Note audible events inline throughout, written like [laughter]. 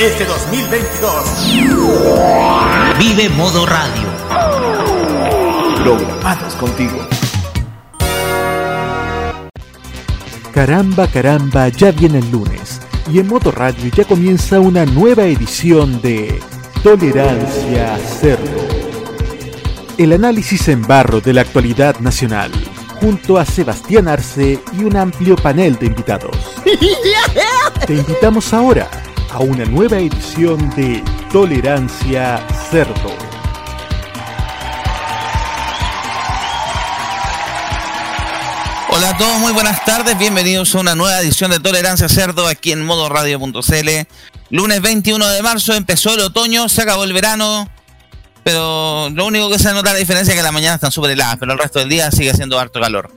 Este 2022. Vive Modo Radio. Programados contigo. Caramba, caramba, ya viene el lunes y en Modo Radio ya comienza una nueva edición de Tolerancia Cerdo. El análisis en barro de la actualidad nacional, junto a Sebastián Arce y un amplio panel de invitados. [laughs] Te invitamos ahora a una nueva edición de Tolerancia Cerdo. Hola a todos, muy buenas tardes, bienvenidos a una nueva edición de Tolerancia Cerdo aquí en modoradio.cl. Lunes 21 de marzo empezó el otoño, se acabó el verano, pero lo único que se nota la diferencia es que las mañanas están súper heladas, pero el resto del día sigue siendo harto calor.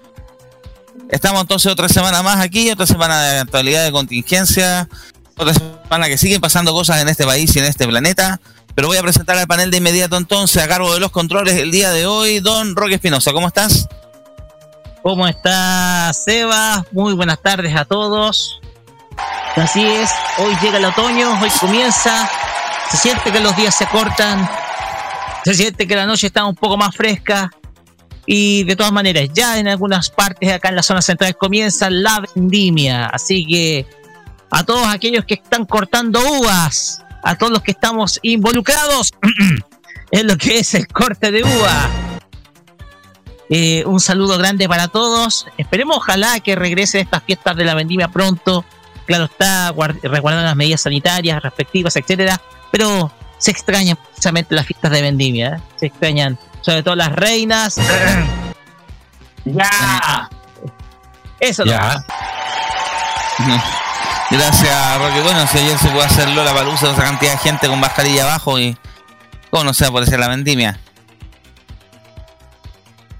Estamos entonces otra semana más aquí, otra semana de actualidad de contingencia, otra semana que siguen pasando cosas en este país y en este planeta. Pero voy a presentar al panel de inmediato entonces a cargo de los controles el día de hoy, don Roque Espinosa. ¿Cómo estás? ¿Cómo está Seba? Muy buenas tardes a todos. Así es, hoy llega el otoño, hoy comienza, se siente que los días se cortan, se siente que la noche está un poco más fresca y de todas maneras ya en algunas partes acá en la zona central comienza la vendimia, así que a todos aquellos que están cortando uvas, a todos los que estamos involucrados [clears throat] en lo que es el corte de uva. Eh, un saludo grande para todos. Esperemos, ojalá que regresen estas fiestas de la vendimia pronto. Claro está, resguardando las medidas sanitarias respectivas, etcétera. Pero se extrañan precisamente las fiestas de vendimia. ¿eh? Se extrañan, sobre todo las reinas. [clears throat] ¡Ya! Eso ya. [laughs] Gracias, Roque. Bueno, si ayer se puede hacer Lola Palusa, esa cantidad de gente con mascarilla abajo y. ¿Cómo no se va a la vendimia?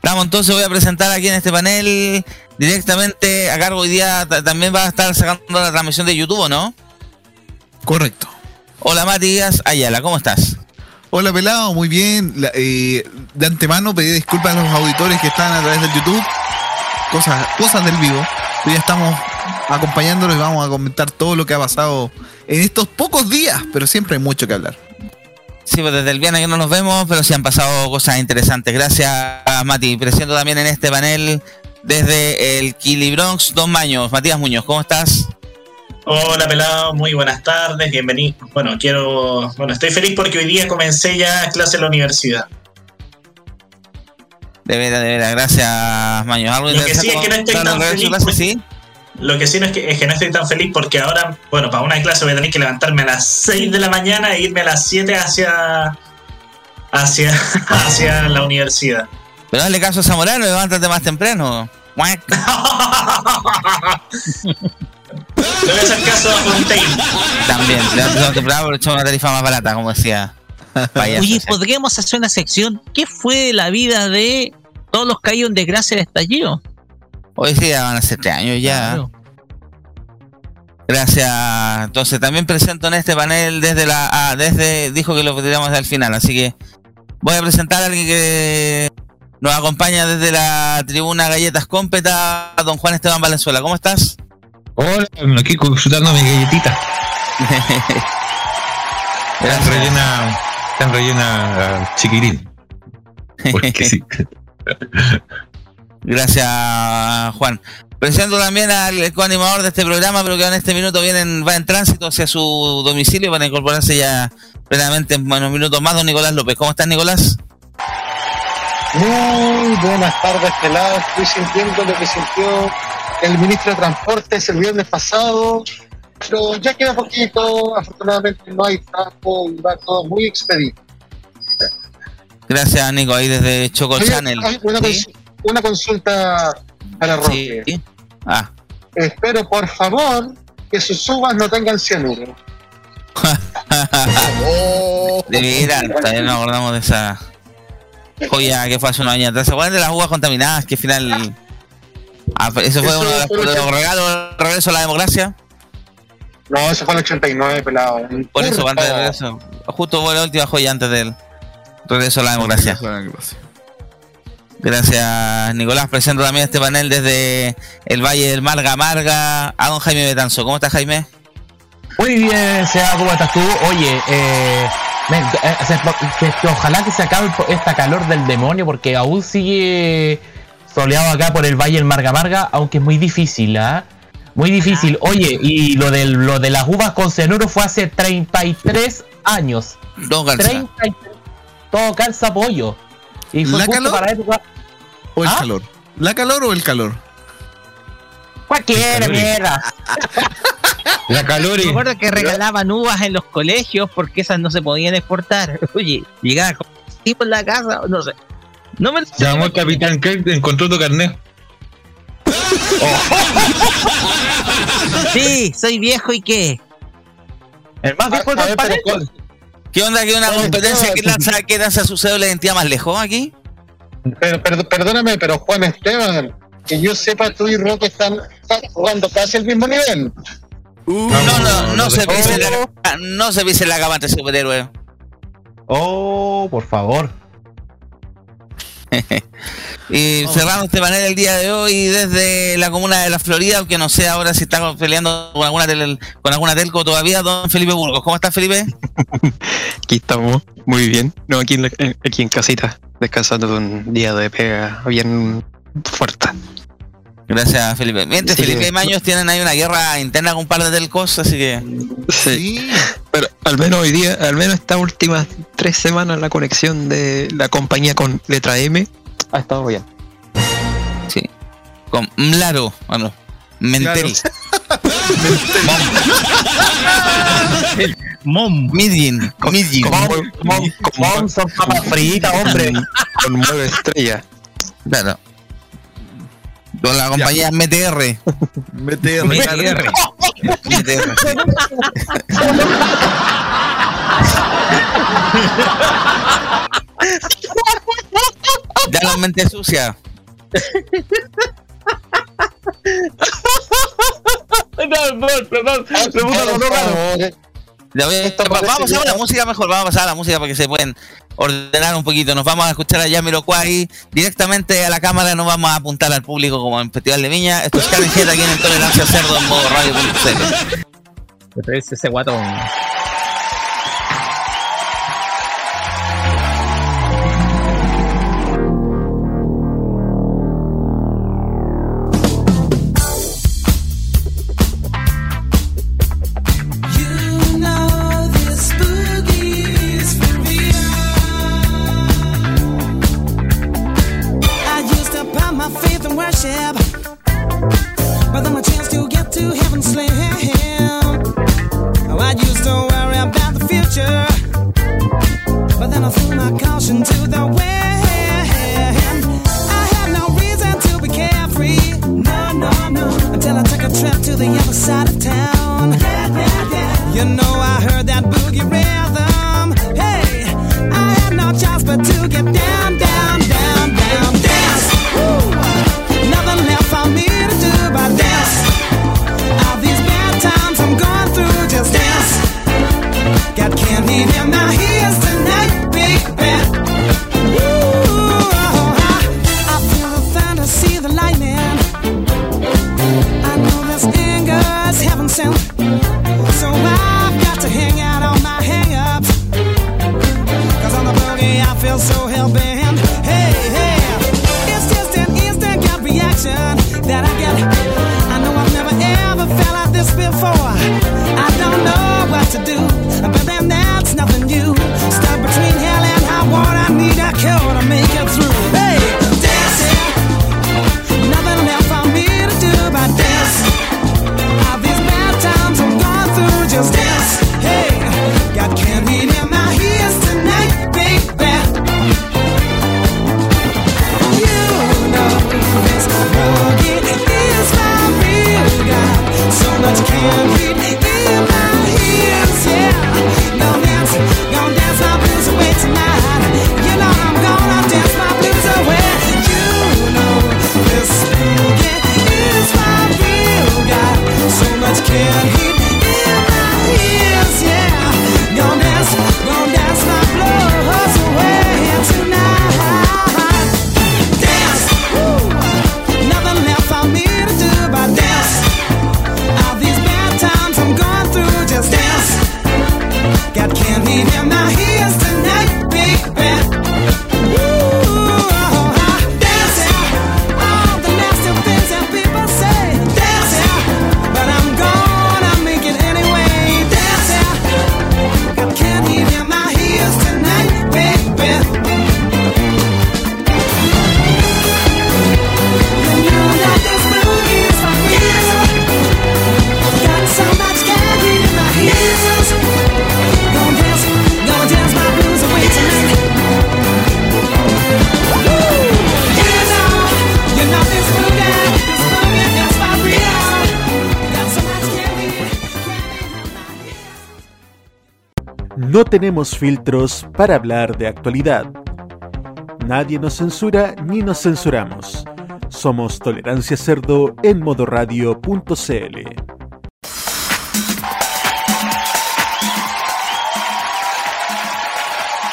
Vamos, entonces voy a presentar aquí en este panel directamente a cargo hoy día. También va a estar sacando la transmisión de YouTube, ¿no? Correcto. Hola Matías Ayala, ¿cómo estás? Hola Pelado, muy bien. Eh, de antemano pedí disculpas a los auditores que están a través del YouTube. Cosas, cosas del vivo. Hoy ya estamos acompañándolos y vamos a comentar todo lo que ha pasado en estos pocos días, pero siempre hay mucho que hablar. Sí, pues desde el viernes que no nos vemos, pero sí han pasado cosas interesantes. Gracias, Mati. Presento también en este panel desde el Kili Bronx, Don Maños. Matías Muñoz, ¿cómo estás? Hola pelado, muy buenas tardes, bienvenido. Bueno, quiero, bueno, estoy feliz porque hoy día comencé ya clase en la universidad. De veras, de veras, gracias Maños. Lo que sí es que no estoy tan feliz. ¿sí? Lo que sí es que, es que no estoy tan feliz porque ahora, bueno, para una clase voy a tener que levantarme a las 6 de la mañana e irme a las 7 hacia, hacia, [laughs] hacia la universidad. Pero dale caso a Zamorano y levántate más temprano. No [laughs] le hacer caso a Fontaine. También, levántate temprano pero echamos una tarifa más barata, como decía. [laughs] Oye, podríamos hacer una sección. ¿Qué fue la vida de todos los caídos en desgracia del estallido? Hoy sí, ya van a ser tres años ya. Gracias. Entonces también presento en este panel desde la ah, desde dijo que lo desde al final, así que voy a presentar a alguien que nos acompaña desde la tribuna Galletas Cómpeta, don Juan Esteban Valenzuela. ¿Cómo estás? Hola, aquí disfrutando mi galletita. [laughs] están rellena, están rellena uh, chiquirín. Porque sí. [laughs] Gracias, Juan. Presento también al coanimador de este programa, pero que en este minuto viene, va en tránsito hacia su domicilio para incorporarse ya plenamente en unos minutos más, don Nicolás López. ¿Cómo estás, Nicolás? Muy buenas tardes, pelado. Estoy sintiendo lo que sintió el ministro de Transportes el viernes pasado, pero ya queda poquito. Afortunadamente no hay tráfico y va todo muy expedito. Gracias, Nico, ahí desde Choco Channel. una, consulta para Roque. Sí. Ah. Espero, por favor, que sus uvas no tengan cianuro. [laughs] de veras, todavía no acordamos de esa joya que fue hace unos años atrás. ¿Se acuerdan de las uvas contaminadas que al final. Ah, ¿Eso fue uno de los, regalos regreso a la democracia? No, eso fue en el 89, pelado. Por eso, antes de regreso. Justo fue la última joya antes del regreso a la democracia. Gracias, Nicolás. Presento también este panel desde el Valle del Marga Marga a don Jaime Betanzo. ¿Cómo estás, Jaime? Muy bien, Sea, ¿cómo estás tú? Oye, eh, eh ojalá que se acabe esta calor del demonio porque aún sigue soleado acá por el Valle del Marga Marga, aunque es muy difícil, ¿ah? Muy difícil. Oye, y lo de, lo de las uvas con cenuro fue hace 33 años. Todo calza. todo calza pollo. Y fue ¿La calor? para época. ¿O el ¿Ah? calor? ¿La calor o el calor? Cualquiera, mierda. [laughs] La calor. Recuerdo que regalaban uvas en los colegios porque esas no se podían exportar. [laughs] Oye, llegaba tipo en la casa, no sé. No me Llamó el capitán que encontró tu carnet. [laughs] sí, soy viejo y qué. El más viejo el ¿Qué onda que una competencia que lanza, que lanza su cédula de identidad más lejos aquí? Pero, perdóname, pero Juan Esteban, que yo sepa, tú y Roque están, jugando casi el mismo nivel. Uh, no, no, no, se pise la, no se pise la cama entre superhéroe. Oh, por favor. Y cerramos este panel el día de hoy desde la comuna de la Florida, aunque no sé ahora si está peleando con alguna, con alguna telco todavía, don Felipe Burgos. ¿Cómo estás, Felipe? [laughs] aquí estamos, muy bien. No, aquí en, aquí en casita, descansando de un día de pega bien fuerte. Gracias, Felipe. Mientras Felipe y Maños tienen ahí una guerra interna con un par de telcos, así que. Sí. Pero al menos hoy día, al menos estas últimas tres semanas, la conexión de la compañía con letra M ha estado bien. Sí. Con Mlaro, bueno, Mentel. Mom. Midin. Midin. Mom son papas fritas, hombre. Con nueve estrellas. Claro. Con la compañía MTR. MTR. MTR. MTR. ya la mente sucia. [laughs] perdón, perdón, perdón. Vamos a la música mejor, vamos a pasar a la música para que se pueden ordenar un poquito. Nos vamos a escuchar a Yamiroquai directamente a la cámara, no vamos a apuntar al público como en Festival de Viña. Esto es Karen aquí en Tolerancia Cerdo en modo radio.cl. Ese guatón. No tenemos filtros para hablar de actualidad. Nadie nos censura ni nos censuramos. Somos Tolerancia Cerdo en modoradio.cl.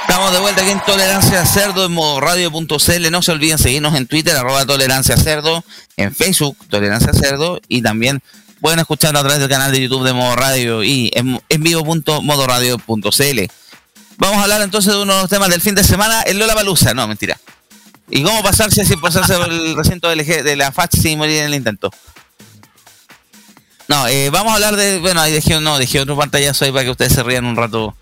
Estamos de vuelta aquí en Tolerancia Cerdo en modoradio.cl. No se olviden seguirnos en Twitter, arroba Tolerancia Cerdo, en Facebook, Tolerancia Cerdo, y también pueden escucharlo a través del canal de YouTube de Modo Radio y en, en vivo.modoradio.cl. Vamos a hablar entonces de unos temas del fin de semana, el Lola Balusa, no, mentira. ¿Y cómo pasarse sin pasarse por el recinto de la FACH sin morir en el intento? No, eh, vamos a hablar de. Bueno, ahí dejé, no, dejé otro pantallazo ahí para que ustedes se rían un rato.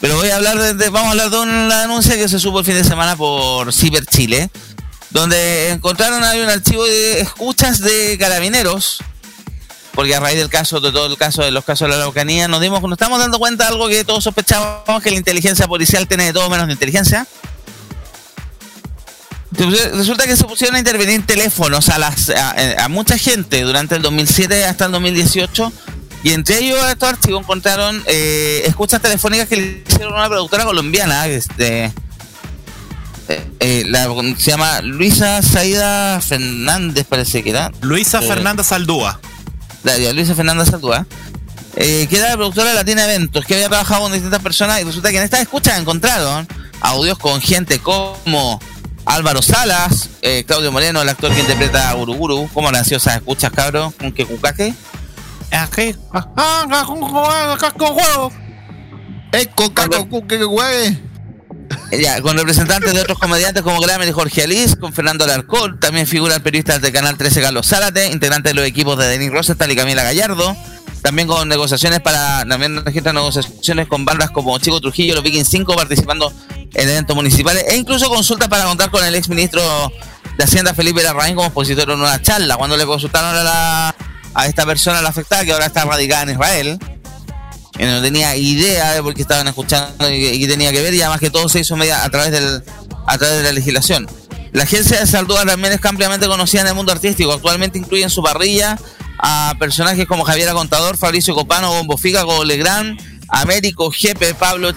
Pero voy a hablar de, vamos a hablar de una denuncia que se supo el fin de semana por Ciber Chile, donde encontraron ahí un archivo de escuchas de carabineros porque a raíz del caso, de todo el caso de los casos de la Araucanía, nos dimos, nos estamos dando cuenta de algo que todos sospechábamos que la inteligencia policial tiene de todo menos de inteligencia. Resulta que se pusieron a intervenir teléfonos a, las, a, mucha gente durante el 2007 hasta el 2018 y entre ellos estos archivos encontraron eh, escuchas telefónicas que le hicieron una productora colombiana, este, eh, eh, la, se llama Luisa Saida Fernández, parece que era. Luisa Fernanda Saldúa. Luisa Fernanda Saldúa, eh, que era la productora de Latina Eventos, que había trabajado con distintas personas y resulta que en esta escucha encontraron audios con gente como Álvaro Salas, eh, Claudio Moreno, el actor que interpreta a Uruguru. ¿Cómo nació esas escuchas, cabro? ¿Con qué cucaque? Aquí. Ah, con juego. Eh, con ya, con representantes de otros comediantes como Grammer y Jorge Alice, con Fernando Alarcón, también figura el periodista de Canal 13 Carlos Zárate, integrante de los equipos de Denis Rosenthal y Camila Gallardo, también con negociaciones para, también registran negociaciones con bandas como Chico Trujillo, los Vikings 5 participando en eventos municipales e incluso consultas para contar con el ex ministro de Hacienda Felipe Larraín como expositor en una charla, cuando le consultaron a, la, a esta persona la afectada que ahora está radicada en Israel no tenía idea de por qué estaban escuchando y qué tenía que ver, y además que todo se hizo media a través del a través de la legislación. La agencia de Saldúa también es ampliamente conocida en el mundo artístico. Actualmente incluye en su parrilla a personajes como Javier Contador, Fabricio Copano, Bombo Gogo Legrand, Américo, Jepe, Pablo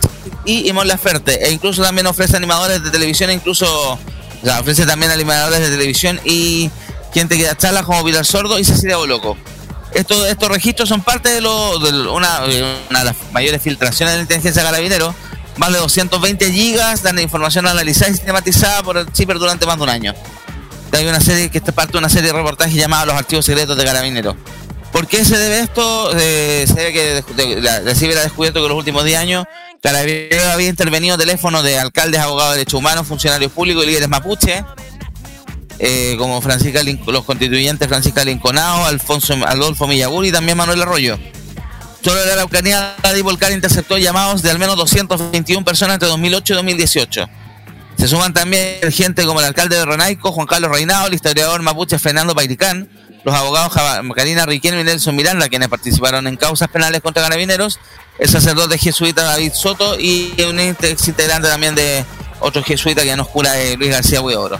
y Imon Laferte. E incluso también ofrece animadores de televisión, incluso o ofrece también animadores de televisión y gente que da charlas como Pilar Sordo y Cecilia Boloco. Estos, estos registros son parte de, lo, de una, de las mayores filtraciones de la inteligencia carabinero. Más de 220 gigas de información analizada y sistematizada por el CIPER durante más de un año. Hay una serie que es parte de una serie de reportajes llamada Los Archivos Secretos de Carabineros. ¿Por qué se debe esto? Eh, se debe que la, la CIPER ha descubierto que en los últimos 10 años Carabineros había intervenido teléfonos de alcaldes, abogados de derechos humanos, funcionarios públicos y líderes mapuche eh, como Francisca los constituyentes Francisca Linconao, Alfonso Adolfo Millaguri y también Manuel Arroyo. Solo la Araucanía de Volcar interceptó llamados de al menos 221 personas entre 2008 y 2018. Se suman también gente como el alcalde de Renaico, Juan Carlos Reinao, el historiador mapuche Fernando Pairicán, los abogados Karina Riquelme y Nelson Miranda, quienes participaron en causas penales contra carabineros, el sacerdote jesuita David Soto y un ex integrante también de otro jesuita que nos cura eh, Luis García Huidobro.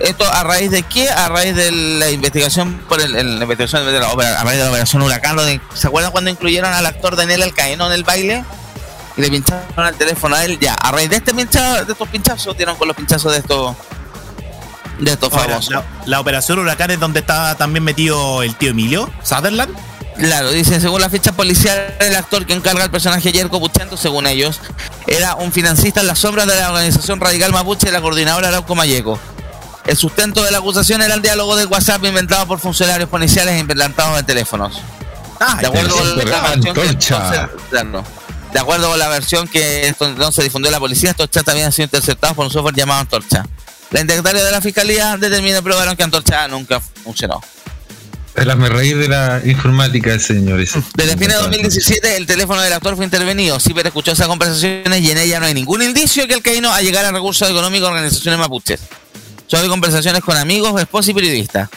¿Esto a raíz de qué? A raíz de la investigación por el, la investigación de la, a raíz de la operación Huracán. ¿Se acuerdan cuando incluyeron al actor Daniel Alcaeno en el baile? Y le pincharon al teléfono a él. Ya, a raíz de este pinchazo, de estos pinchazos, dieron con los pinchazos de estos de estos famosos. La, operación Huracán es donde estaba también metido el tío Emilio Sutherland. Claro, dice, según la ficha policial, el actor que encarga el personaje Yerko Puchento, según ellos, era un financista en las sombras de la organización radical mapuche de la coordinadora Arauco Mayeco. El sustento de la acusación era el diálogo de WhatsApp inventado por funcionarios policiales e implantados en teléfonos. Ah, de acuerdo con la De acuerdo con la versión que entonces difundió la policía, estos chats habían sido interceptados por un software llamado Antorcha. La indagatoria de la fiscalía determinó y probaron que Antorcha nunca funcionó. El reír de la informática, señores. Desde fines de 2017, el teléfono del actor fue intervenido. Ciper escuchó esas conversaciones y en ella no hay ningún indicio que el caíno a llegar a recursos económicos de organizaciones mapuches. Hay conversaciones con amigos, esposos y periodistas.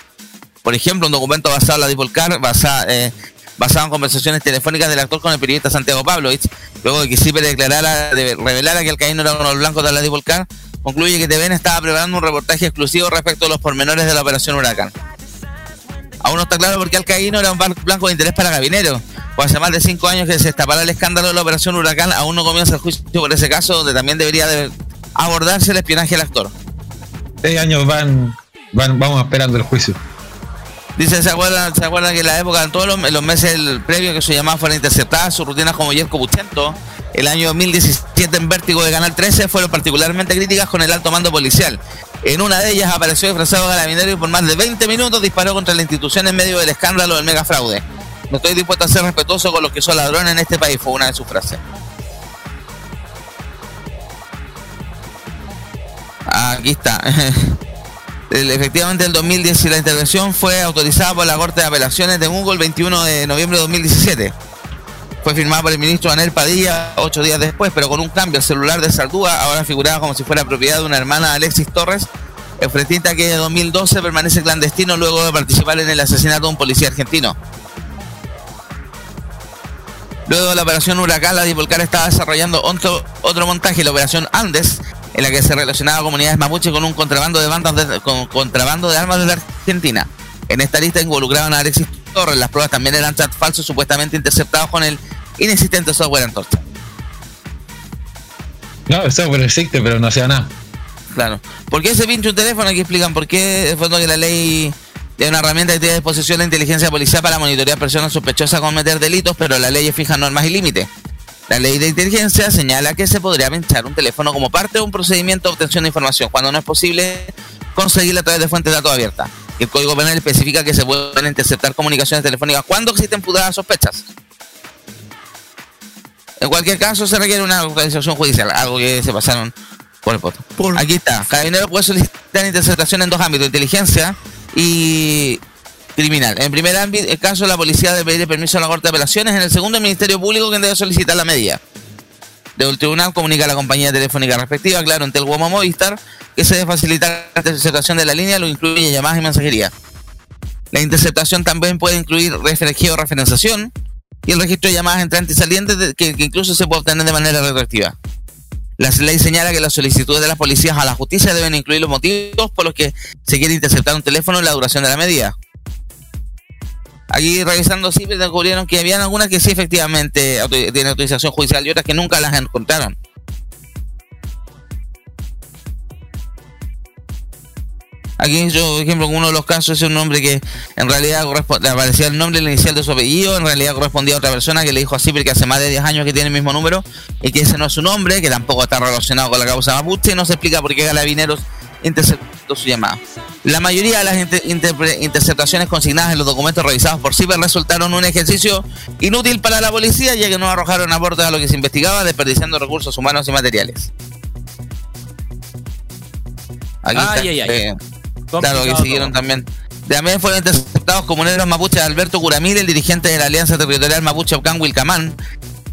Por ejemplo, un documento basado en la Dipolcar, basado, eh, basado en conversaciones telefónicas del actor con el periodista Santiago Pavlovich, luego de que Ciper declarara, de, revelara que el caíno era uno de los blancos de la Dipolcar, concluye que TVN estaba preparando un reportaje exclusivo respecto a los pormenores de la operación Huracán. Aún no está claro por qué Alcaíno era un blanco de interés para Gabinero. Pues hace más de cinco años que se destapará el escándalo de la operación Huracán, aún no comienza el juicio por ese caso, donde también debería de abordarse el espionaje del actor. Seis años van, van, vamos esperando el juicio. Dice, ¿se acuerdan, ¿se acuerdan que en la época, en todos los, los meses previos que su llamada fuera interceptada, sus rutinas como Yerko Buchento, el año 2017 en Vértigo de Canal 13 fueron particularmente críticas con el alto mando policial. En una de ellas apareció disfrazado carabinero y por más de 20 minutos disparó contra la institución en medio del escándalo del megafraude. No estoy dispuesto a ser respetuoso con los que son ladrones en este país, fue una de sus frases. Aquí está. [laughs] Efectivamente, el 2010 la intervención fue autorizada por la Corte de Apelaciones de Google el 21 de noviembre de 2017. Fue firmada por el ministro Anel Padilla ocho días después, pero con un cambio. El celular de Sardúa ahora figuraba como si fuera propiedad de una hermana Alexis Torres, el fretista que en 2012 permanece clandestino luego de participar en el asesinato de un policía argentino. Luego de la operación Huracán, la Dipolcar estaba desarrollando otro, otro montaje, la operación Andes, en la que se relacionaba comunidades mapuche con un contrabando de bandas con contrabando de armas de la Argentina. En esta lista involucraban a Alexis Torres. Las pruebas también eran chats falsos supuestamente interceptados con el inexistente software Antorcha. No, el software existe, pero no hacía nada. Claro. ¿Por qué se pincha un teléfono? Aquí explican por qué, de fondo que la ley de una herramienta que tiene a disposición la inteligencia policial para monitorear personas sospechosas con cometer delitos, pero la ley fija normas y límites. La ley de inteligencia señala que se podría pinchar un teléfono como parte de un procedimiento de obtención de información, cuando no es posible conseguirla a través de fuentes de datos abiertas. El Código Penal especifica que se pueden interceptar comunicaciones telefónicas cuando existen putadas sospechas. En cualquier caso, se requiere una autorización judicial, algo que se pasaron por el poto. Aquí está. Carabinero puede solicitar interceptación en dos ámbitos, inteligencia y criminal. En primer ámbito, el caso, la policía debe pedir permiso a la Corte de Apelaciones. En el segundo, el Ministerio Público, quien debe solicitar la medida. el tribunal comunica a la compañía telefónica respectiva, claro, ante el Guamo Movistar, que se debe facilitar la interceptación de la línea, lo incluye llamadas y mensajería. La interceptación también puede incluir o referenciación y el registro de llamadas entrantes y salientes que, incluso se puede obtener de manera retroactiva. La ley señala que las solicitudes de las policías a la justicia deben incluir los motivos por los que se quiere interceptar un teléfono y la duración de la medida. Aquí revisando sí descubrieron que habían algunas que sí efectivamente tienen autorización judicial y otras que nunca las encontraron. Aquí yo, por ejemplo, en uno de los casos es un nombre que en realidad aparecía el nombre inicial de su apellido, en realidad correspondía a otra persona que le dijo así porque hace más de 10 años que tiene el mismo número y que ese no es su nombre, que tampoco está relacionado con la causa mapuche, no se explica por qué Galavineros interceptó su llamada. La mayoría de las interceptaciones consignadas en los documentos revisados por CIPER resultaron un ejercicio inútil para la policía ya que no arrojaron aportes a lo que se investigaba desperdiciando recursos humanos y materiales. Aquí ay, está, eh, Claro, que siguieron también. También fueron interceptados comuneros mapuches Alberto Curamil, el dirigente de la Alianza Territorial Mapuche Ocán Wilcamán,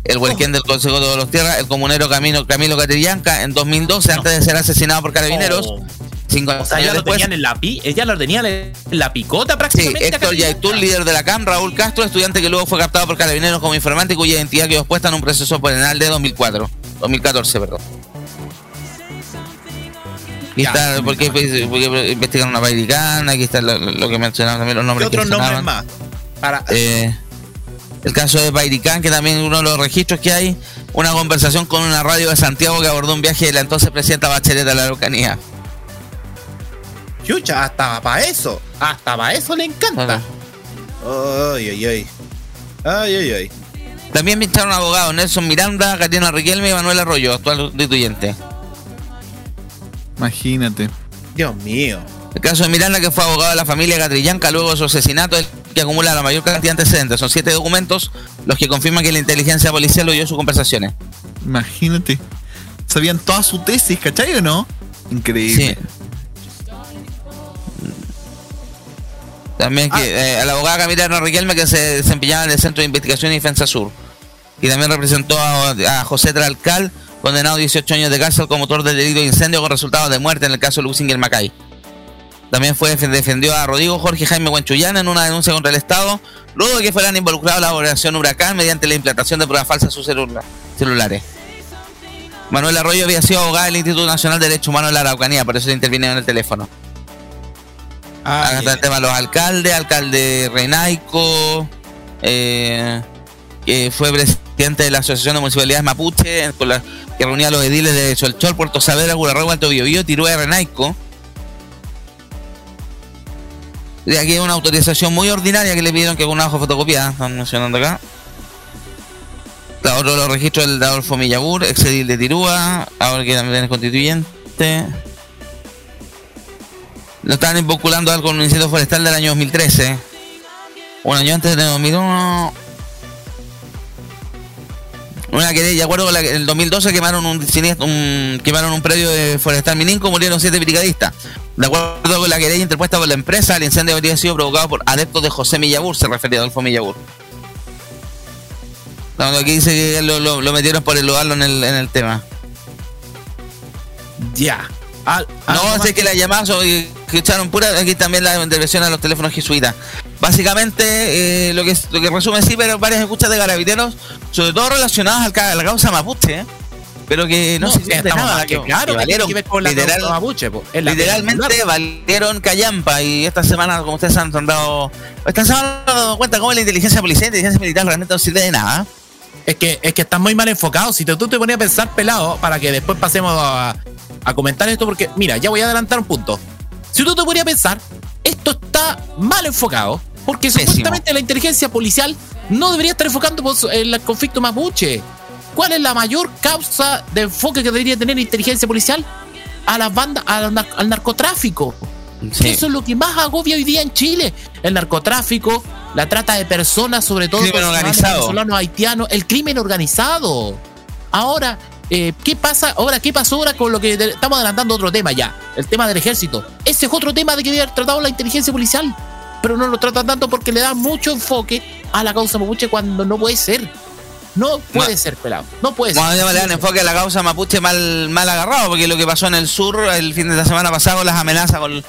el huelquén del Consejo de los Tierras, el comunero Camilo, Camilo Catrillanca en 2012, antes de ser asesinado por carabineros. Oh. Cinco o sea, ya lo tenían en la pi, ella lo tenía en la picota prácticamente. Sí, Héctor Yaitul, líder de la CAM, Raúl Castro, estudiante que luego fue captado por carabineros como informante cuya identidad quedó expuesta en un proceso penal de 2004, 2014, perdón. Aquí está, porque, investigan una bairicana, aquí está lo, que mencionaban también los nombres. ¿Qué otros nombres más? Para... Eh, el caso de Bairicán, que también uno de los registros que hay, una conversación con una radio de Santiago que abordó un viaje de la entonces presidenta Bachelet a la Araucanía. Chucha, hasta para eso, hasta para eso le encanta. Ay, ay, ay. Ay, ay, ay. También pincharon abogados Nelson Miranda, Katina Riquelme y Manuel Arroyo, actual constituyente. Imagínate. Dios mío. El caso de Miranda, que fue abogado de la familia Catrillanca luego de su asesinato, que acumula la mayor cantidad de antecedentes. Son siete documentos los que confirman que la inteligencia policial oyó sus conversaciones. Imagínate. Sabían toda su tesis, ¿cachai o no? Increíble. También que Ah. eh, a la abogada Camila Riquelme que se desempeñaba en el Centro de Investigación y Defensa Sur. Y también representó a, a José Tralcal, condenado a 18 años de cárcel como autor del delito de incendio con resultados de muerte en el caso Luxinger Macay. También fue defendió a Rodrigo Jorge Jaime Huanchuyana en una denuncia contra el Estado, luego de que fueran involucrados la operación Huracán mediante la implantación de pruebas falsas en sus celula- celulares. Manuel Arroyo había sido abogado del Instituto Nacional de Derechos Humanos de la Araucanía, por eso intervino en el teléfono. Acá está el tema de los alcaldes, alcalde Renaico, eh, que fue presidente de la Asociación de Municipalidades Mapuche, con la, que reunía a los ediles de Cholchol, Puerto Saavedra, Curarrego, Alto Biobío, Tirúa y Renaico. Y aquí una autorización muy ordinaria que le pidieron que con una hoja fotocopiada, están mencionando acá. La otro los registros del Adolfo Millagur, ex edil de Tirúa, ahora que también es constituyente. Lo estaban vinculando algo con un incendio forestal del año 2013. Un año antes de 2001. Una querella, de acuerdo con la que en el 2012 quemaron un, un- quemaron un predio de forestal Mininco, murieron siete brigadistas. De acuerdo con la querella interpuesta por la empresa, el incendio habría sido provocado por adeptos de José Millabur, se refería a Adolfo Millabur. No, aquí dice que lo, lo- lo metieron por eludarlo en el, en el tema. Ya. Al- No, algo más sé que la llamada que escucharon pura, aquí también la intervención a los teléfonos jesuitas. Básicamente, eh, lo que lo que resume sí, pero varias escuchas de carabineros, sobre todo relacionadas al a la causa mapuche, ¿eh? Pero que no, No, se estamos nada, que claro que valieron que ver con la literal- causa mapuche, po. Literalmente valieron callampa y esta semana, como ustedes han dado, esta semana han dado cuenta cómo la inteligencia policial y la inteligencia militar realmente no sirve de nada. Es que, es que están muy mal enfocados. Si te- tú te ponías a pensar pelado, para que después pasemos a, a comentar esto, porque mira, ya voy a adelantar un punto. Si tú te ponías a pensar, esto está mal enfocado, porque Pésimo. supuestamente la inteligencia policial no debería estar enfocando pues, el conflicto mapuche. ¿Cuál es la mayor causa de enfoque que debería tener la inteligencia policial? A las bandas, nar- al narcotráfico. Sí. Eso es lo que más agobia hoy día en Chile. El narcotráfico, la trata de personas, sobre todo Crimen personas organizado. venezolanos, haitianos, el crimen organizado. Ahora, eh, ¿qué pasa? Ahora, ¿qué pasó ahora con lo que estamos adelantando otro tema ya? El tema del ejército. Ese es otro tema de que debe haber tratado la inteligencia policial. Pero no lo tratan tanto porque le dan mucho enfoque a la causa mapuche cuando no puede ser. No puede No. ser, pelado. No puede Cuando ser. le dan enfoque a la causa mapuche mal, mal agarrado, porque lo que pasó en el sur el fin de la semana pasada con las amenazas con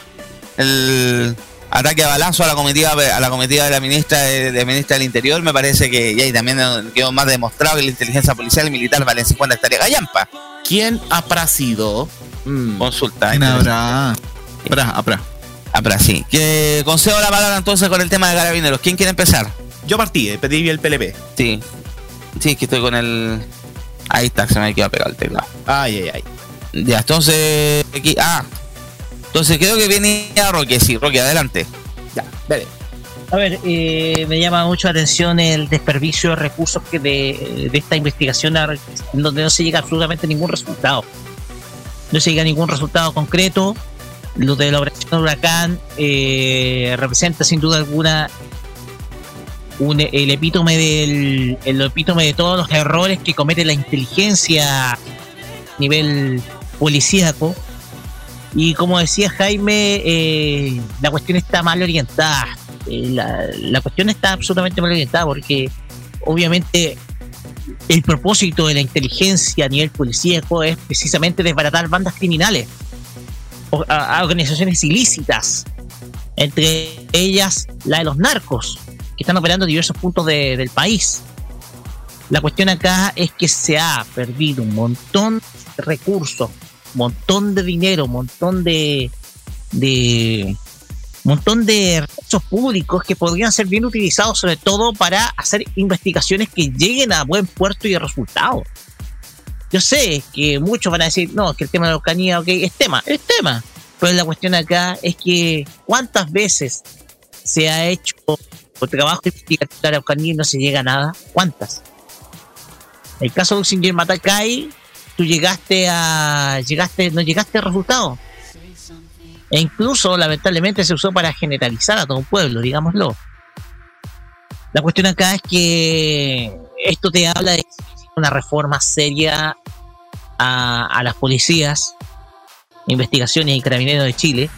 el ataque a balazo a la comitiva a la comitiva de la ministra de, de ministra del Interior, me parece que y ahí también quedó más demostrado que la inteligencia policial y militar vale 50 hectáreas gallampa. ¿Quién ha sido? Mm. Consulta. ¿Quién habrá? Aprá, aprá. Ah, pero sí. Que concedo la palabra entonces con el tema de carabineros. ¿Quién quiere empezar? Yo partí, eh, pedí el PLP. Sí. Sí, es que estoy con el. Ahí está, se me quedó pegado el teclado. Ay, ay, ay. Ya, entonces. Aquí, ah. Entonces creo que viene a Roque, sí, Roque, adelante. Ya, dale. A ver, eh, me llama mucho la atención el desperdicio de recursos que de, de esta investigación a- en donde no se llega absolutamente a ningún resultado. No se llega a ningún resultado concreto. Lo de la operación Huracán eh, representa sin duda alguna un, el epítome del el epítome de todos los errores que comete la inteligencia a nivel policíaco. Y como decía Jaime eh, la cuestión está mal orientada. Eh, la, la cuestión está absolutamente mal orientada porque obviamente el propósito de la inteligencia a nivel policíaco es precisamente desbaratar bandas criminales organizaciones ilícitas entre ellas la de los narcos que están operando en diversos puntos de- del país. La cuestión acá es que se ha perdido un montón de recursos, un montón de dinero, un montón de, de montón de recursos públicos que podrían ser bien utilizados sobre todo para hacer investigaciones que lleguen a buen puerto y a resultados. Yo sé que muchos van a decir, no, es que el tema de la Ocanía, ok, es tema, es tema. Pero la cuestión acá es que cuántas veces se ha hecho trabajo investigativo de Araucanía no se llega a nada. ¿Cuántas? El caso de Uxinger Matacay, tú llegaste a. llegaste, no llegaste a resultado. E incluso, lamentablemente, se usó para generalizar a todo un pueblo, digámoslo. La cuestión acá es que esto te habla de una reforma seria a las policías, investigaciones y carabineros de Chile,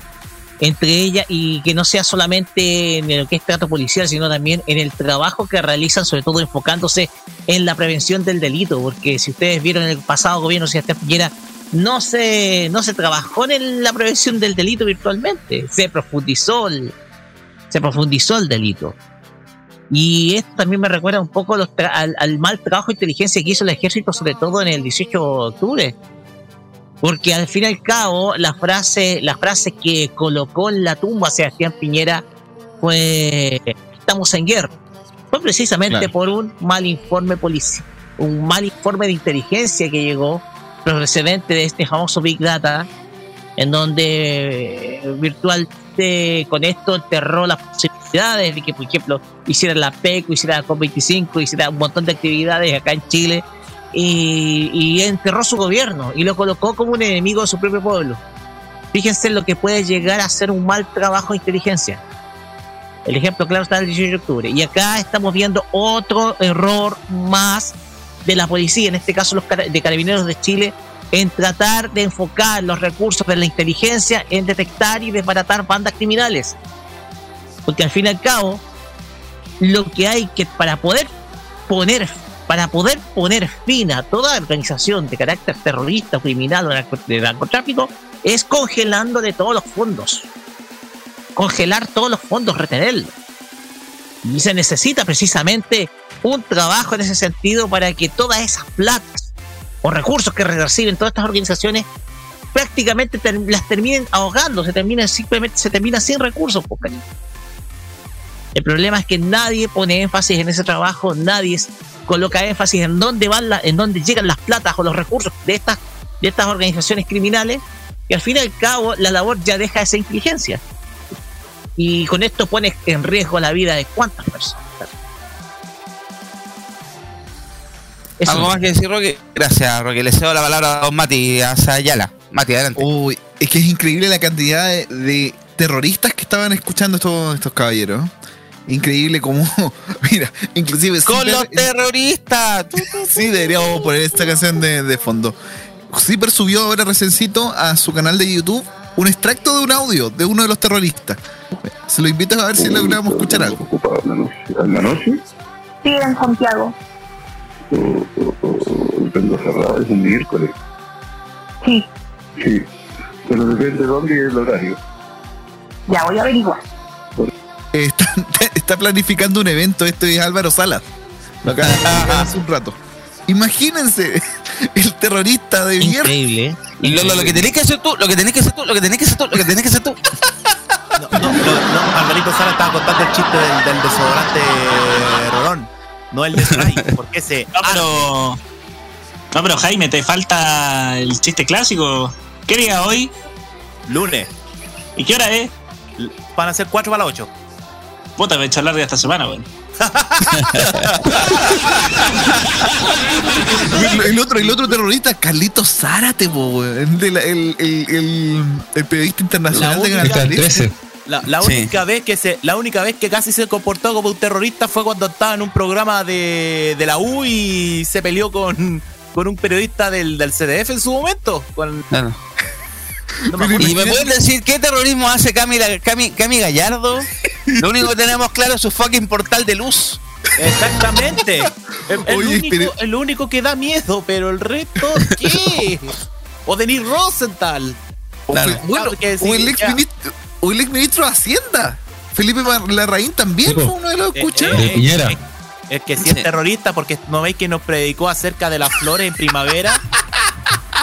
entre ellas y que no sea solamente en lo que es trato policial, sino también en el trabajo que realizan, sobre todo enfocándose en la prevención del delito, porque si ustedes vieron en el pasado gobierno, si Piñera no se, no se trabajó en la prevención del delito virtualmente, se profundizó el, se profundizó el delito. Y esto también me recuerda un poco al, al mal trabajo de inteligencia que hizo el ejército, sobre todo en el 18 de octubre, porque al fin y al cabo la frase, la frase que colocó en la tumba Sebastián Piñera fue estamos en guerra. Fue precisamente por un mal informe policial, un mal informe de inteligencia que llegó procedente de este famoso Big Data, en donde virtualmente con esto enterró las posibilidades de que, por ejemplo, hiciera la PEC, hiciera la COP25, hiciera un montón de actividades acá en Chile y, enterró su gobierno y lo colocó como un enemigo de su propio pueblo. Fíjense lo que puede llegar a ser un mal trabajo de inteligencia. El ejemplo claro está el 18 de octubre. Y acá estamos viendo otro error más de la policía, en este caso los de carabineros de Chile, en tratar de enfocar los recursos de la inteligencia en detectar y desbaratar bandas criminales. Porque al fin y al cabo, lo que hay que para poder poner para poder poner fin a toda organización de carácter terrorista, criminal o de narcotráfico, es congelándole todos los fondos. Congelar todos los fondos, retenerlos. Y se necesita precisamente un trabajo en ese sentido para que todas esas platas o recursos que reciben todas estas organizaciones prácticamente las terminen ahogando, se terminen simplemente se termina sin recursos, pues, El problema es que nadie pone énfasis en ese trabajo, nadie coloca énfasis en dónde van la, en dónde llegan las platas o los recursos de estas, de estas organizaciones criminales, y al fin y al cabo la labor ya deja esa inteligencia. Y con esto pone en riesgo la vida de cuántas personas. ¿Algo más que decir, Roque? Gracias, Roque. Le cedo la palabra a don Mati Ayala. Mati, adelante. Uy, es que es increíble la cantidad de, terroristas que estaban escuchando estos, estos caballeros increíble como, [laughs] mira, inclusive... Con los terroristas. [laughs] sí, deberíamos poner esta canción de, fondo. Zipper subió ahora recencito a su canal de YouTube un extracto de un audio de uno de los terroristas. Se lo invito a ver si logramos escuchar algo. ¿En la noche? Sí, en Santiago. Tengo cerrado, es un miércoles. Sí. Sí, pero depende de dónde y el horario. Ya voy a averiguar. [laughs] está, planificando un evento, esto es Álvaro Salas. Lo acaba hace un rato. Imagínense, [laughs] el terrorista de mierda. Increíble. Y lo, lo, que tenés que hacer tú, lo que tenés que hacer tú, lo que tenés que hacer tú, lo que tenés que hacer tú. [laughs] No, no, no, Alvarito Sala estaba contando el chiste del, del desodorante Rolón, no el de spray, [laughs] porque ese. No, pero. No, pero Jaime, te falta el chiste clásico. ¿Qué día hoy? Lunes. ¿Y qué hora es? Van a ser 4 para las 8. Puta, me he hecho larga esta semana, weón. [laughs] el, otro, el otro terrorista, Carlitos Zárate, el, el, el, periodista internacional de Gran la, la, única vez que se, la única vez que casi se comportó como un terrorista fue cuando estaba en un programa de, de la U y se peleó con, con un periodista del, del CDF en su momento. Con, ¿Y me pueden decir qué terrorismo hace Cami, Cami, Gallardo? Lo único que tenemos claro es su fucking portal de luz. Exactamente. el, único, que da miedo, pero el resto, ¿qué? o Denis Rosenthal. Bueno, o, el ex ministro, o el ex ministro de Hacienda. Felipe Larraín también fue uno de los eh, escuchados. Eh, es que si es terrorista, porque no veis que nos predicó acerca de las flores en primavera. [laughs]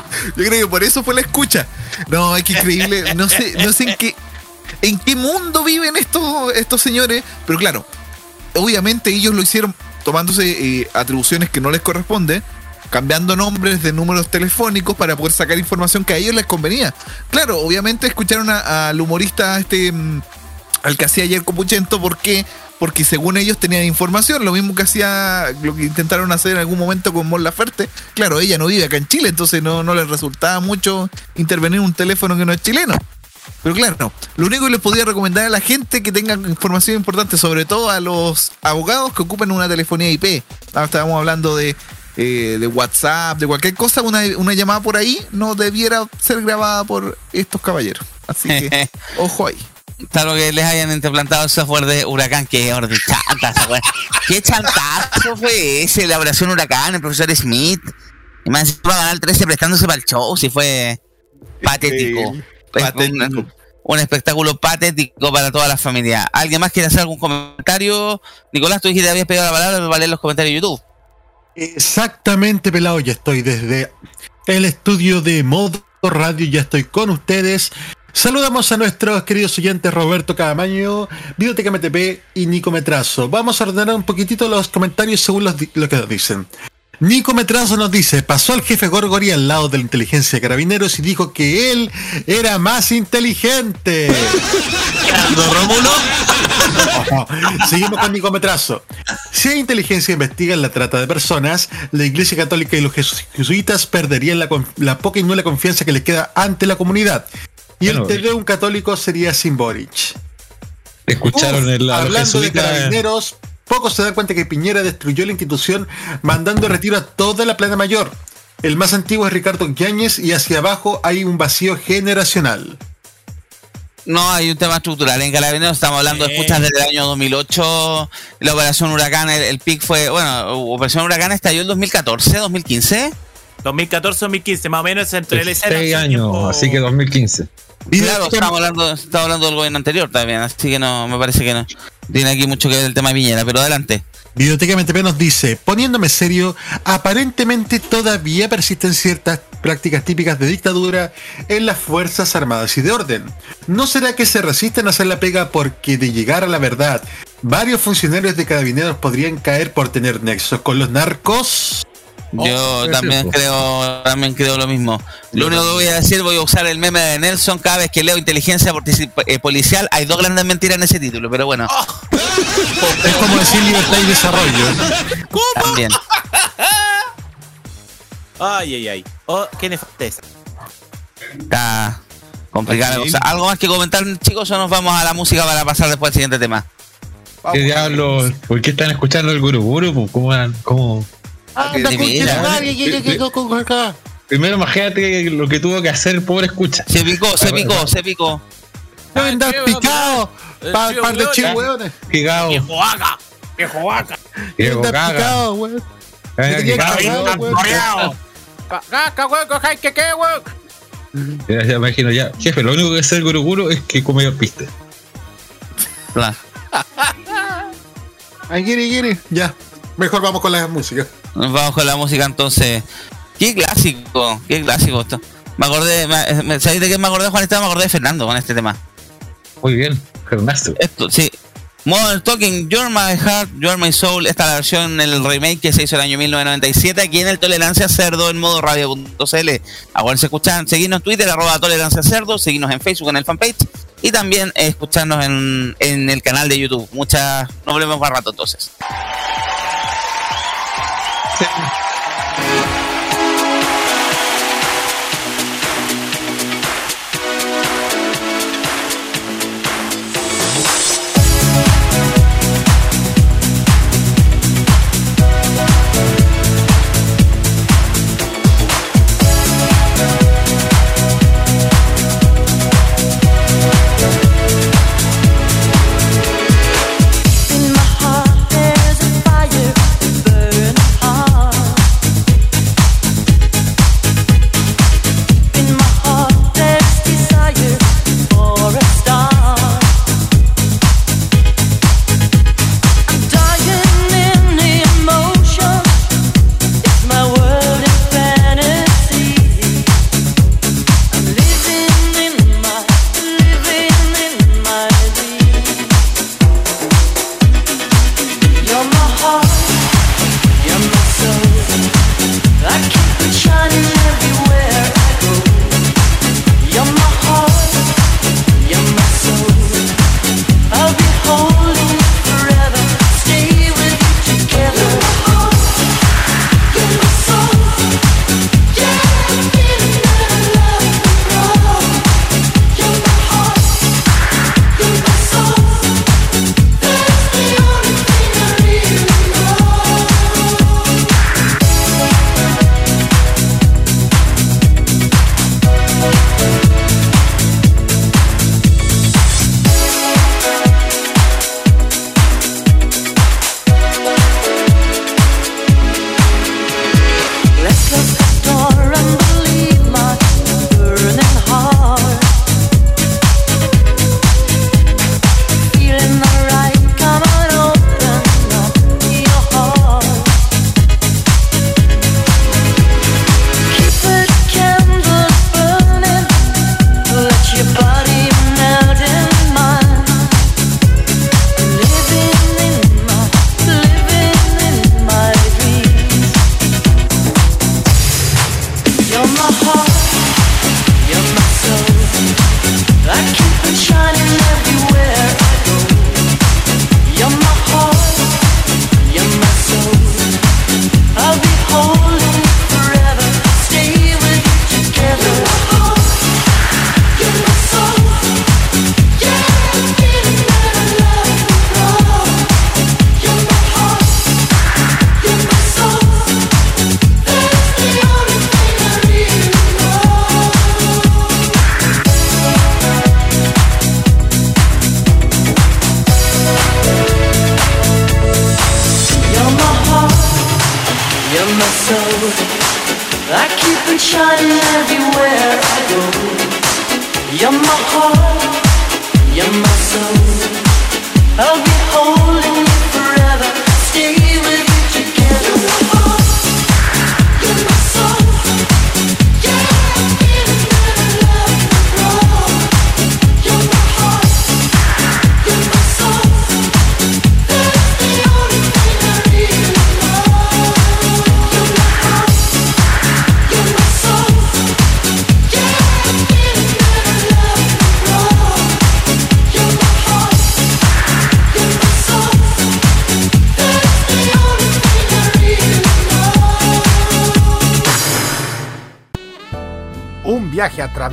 [laughs] Yo creo que por eso fue la escucha. No, es que increíble. No sé, no sé en qué, en qué mundo viven estos, estos señores. Pero claro, obviamente ellos lo hicieron tomándose eh, atribuciones que no les corresponde, cambiando nombres de números telefónicos para poder sacar información que a ellos les convenía. Claro, obviamente escucharon al humorista este mm, al que hacía ayer Copuchento, ¿por qué? Porque según ellos tenían información, lo mismo que hacía, lo que intentaron hacer en algún momento con Mon Laferte. Claro, ella no vive acá en Chile, entonces no, no les resultaba mucho intervenir en un teléfono que no es chileno. Pero claro, lo único que les podría recomendar a la gente que tengan información importante, sobre todo a los abogados que ocupen una telefonía IP. Ahora estábamos hablando de, eh, de WhatsApp, de cualquier cosa, una, una llamada por ahí no debiera ser grabada por estos caballeros. Así que, [laughs] ojo ahí. Claro que les hayan implantado el software de Huracán, que es de chanta, esa wea. ¿Qué chantazo fue ese? La operación Huracán, el profesor Smith. Y más encima va a ganar el 13 prestándose para el show, si fue patético. Pues, patético. Un, un espectáculo patético para toda la familia. ¿Alguien más quiere hacer algún comentario? Nicolás, tú dijiste que habías pegado la palabra, va a leer los comentarios de YouTube. Exactamente, pelado. Ya estoy desde el estudio de Modo Radio. Ya estoy con ustedes. Saludamos a nuestros queridos oyentes Roberto Cadamaño, Biblioteca MTP y Nico Metrazo. Vamos a ordenar un poquitito los comentarios según los lo que nos dicen. Nico Metrazo nos dice, pasó al jefe Gorgori al lado de la inteligencia de carabineros y dijo que él era más inteligente. [laughs] Rómulo. Seguimos con Nico Metrazo. Si hay inteligencia que investiga en la trata de personas, la Iglesia Católica y los jesu- jesuitas perderían la, la poca y nula confianza que les queda ante la comunidad. Y Bueno, el té de un católico sería sin Boric. Escucharon el, Hablando de carabineros, pocos se dan cuenta que Piñera destruyó la institución mandando retiro a toda la plana mayor. El más antiguo es Ricardo Yáñez y hacia abajo hay un vacío generacional. No, hay un tema estructural. En Carabineros estamos hablando de escuchas desde el año 2008. La operación Huracán, el, el pic fue. Bueno, Operación Huracán estalló en 2014, 2015. 2014-2015, más o menos entre el. Seis años, así que 2015. Claro, estamos hablando, estamos hablando del gobierno anterior también, así que no, me parece que no. Tiene aquí mucho que ver el tema de Piñera, pero adelante. Biblioteca MTP nos dice, poniéndome serio, aparentemente todavía persisten ciertas prácticas típicas de dictadura en las Fuerzas Armadas y de Orden. ¿No será que se resisten a hacer la pega porque de llegar a la verdad, varios funcionarios de carabineros podrían caer por tener nexos con los narcos? Yo puede también creo, también creo lo mismo. Lo único que voy a decir, voy a usar el meme de Nelson cada vez que leo inteligencia eh, policial. Hay dos grandes mentiras en ese título, pero bueno. [laughs] Es como decir libertad y desarrollo. También. [laughs] Ay, ay, ay. Oh, ¿Quién es esa? Está complicada la cosa. ¿Algo más que comentar, chicos, o nos vamos a la música para pasar después al siguiente tema? ¿Qué diablos? ¿Por qué están escuchando el Guru Guru? Pues, ¿Cómo, eran- cómo? Anda, que- acá. Primero imagínate lo que tuvo que hacer el pobre escucha. Se picó, se picó, se picó. Deben dar picado. Pa- par de chihueones. Gigao. Viejo vaca. Viejo vaca. Dar Gaga. picado, weón. Que. Caca, weón, qué, weón. Ya, ya imagino ya. Jefe, lo único que hace el Guru Guru es que come piste. Claro. Ay, quiere, quiere. Ya. Mejor vamos con la música. Nos vamos con la música entonces. Qué clásico, qué clásico esto. Me acordé, me, me- ¿sabéis de qué me acordé, Juan Esteban? Me acordé de Fernando con este tema. Muy bien, Ernesto. Esto, sí. Modern Talking, You're My Heart, You're My Soul. Esta es la versión, el remake que se hizo el año 1997 aquí en el Tolerancia Cerdo en modo radio.cl. Ahora se escuchan, seguirnos en Twitter, arroba Tolerancia Cerdo, seguirnos en Facebook en el fanpage y también eh, escucharnos en, en el canal de YouTube. Muchas, nos vemos más rato entonces. Sim.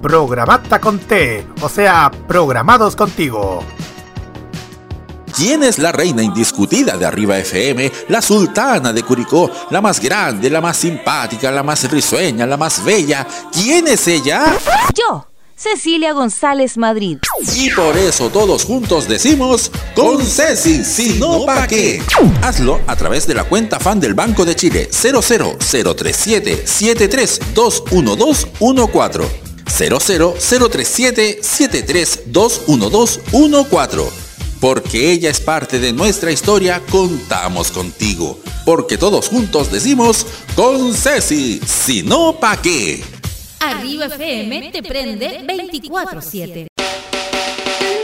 Programata con T, o sea, programados contigo. ¿Quién es la reina indiscutida de Arriba FM? La sultana de Curicó, la más grande, la más simpática, la más risueña, la más bella. ¿Quién es ella? Yo. Cecilia González Madrid. Y por eso todos juntos decimos, con Ceci, si no, ¿pa' qué? Hazlo a través de la cuenta fan del Banco de Chile 00037 7321214 00037 7321214. Porque ella es parte de nuestra historia, contamos contigo. Porque todos juntos decimos, con Ceci, si no, ¿pa' qué? Arriba FM te prende 24-7.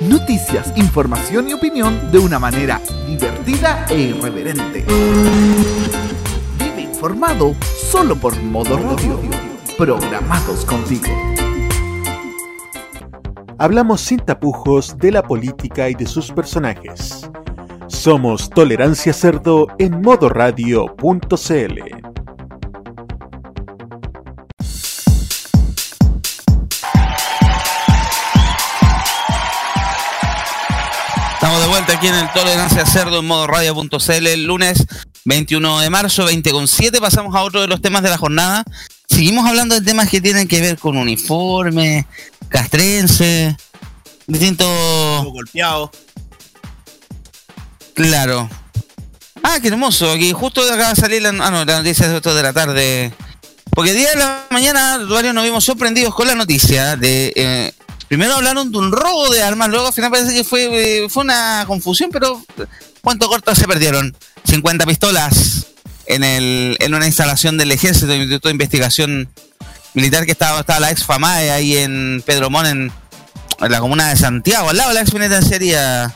Noticias, información y opinión de una manera divertida e irreverente. Vive informado solo por modo radio. Programados contigo. Hablamos sin tapujos de la política y de sus personajes. Somos Tolerancia Cerdo en modoradio.cl. Estamos de vuelta aquí en el Tolerancia Cerdo en modo radio.cl el lunes 21 de marzo, 20 con 7. Pasamos a otro de los temas de la jornada. Seguimos hablando de temas que tienen que ver con uniforme, castrense, distintos... golpeado. Claro. Ah, qué hermoso. Aquí justo acaba de salir la, ah, no, la noticia de de la tarde. Porque día de la mañana varios nos vimos sorprendidos con la noticia de... Eh, primero hablaron de un robo de armas, luego al final parece que fue, eh, fue una confusión, pero ¿cuánto corto se perdieron? 50 pistolas en, el, en una instalación del ejército, de Instituto de Investigación militar que estaba, estaba la ex FAMAE ahí en Pedro Mon, en, la comuna de Santiago, al lado de la ex penitenciaría.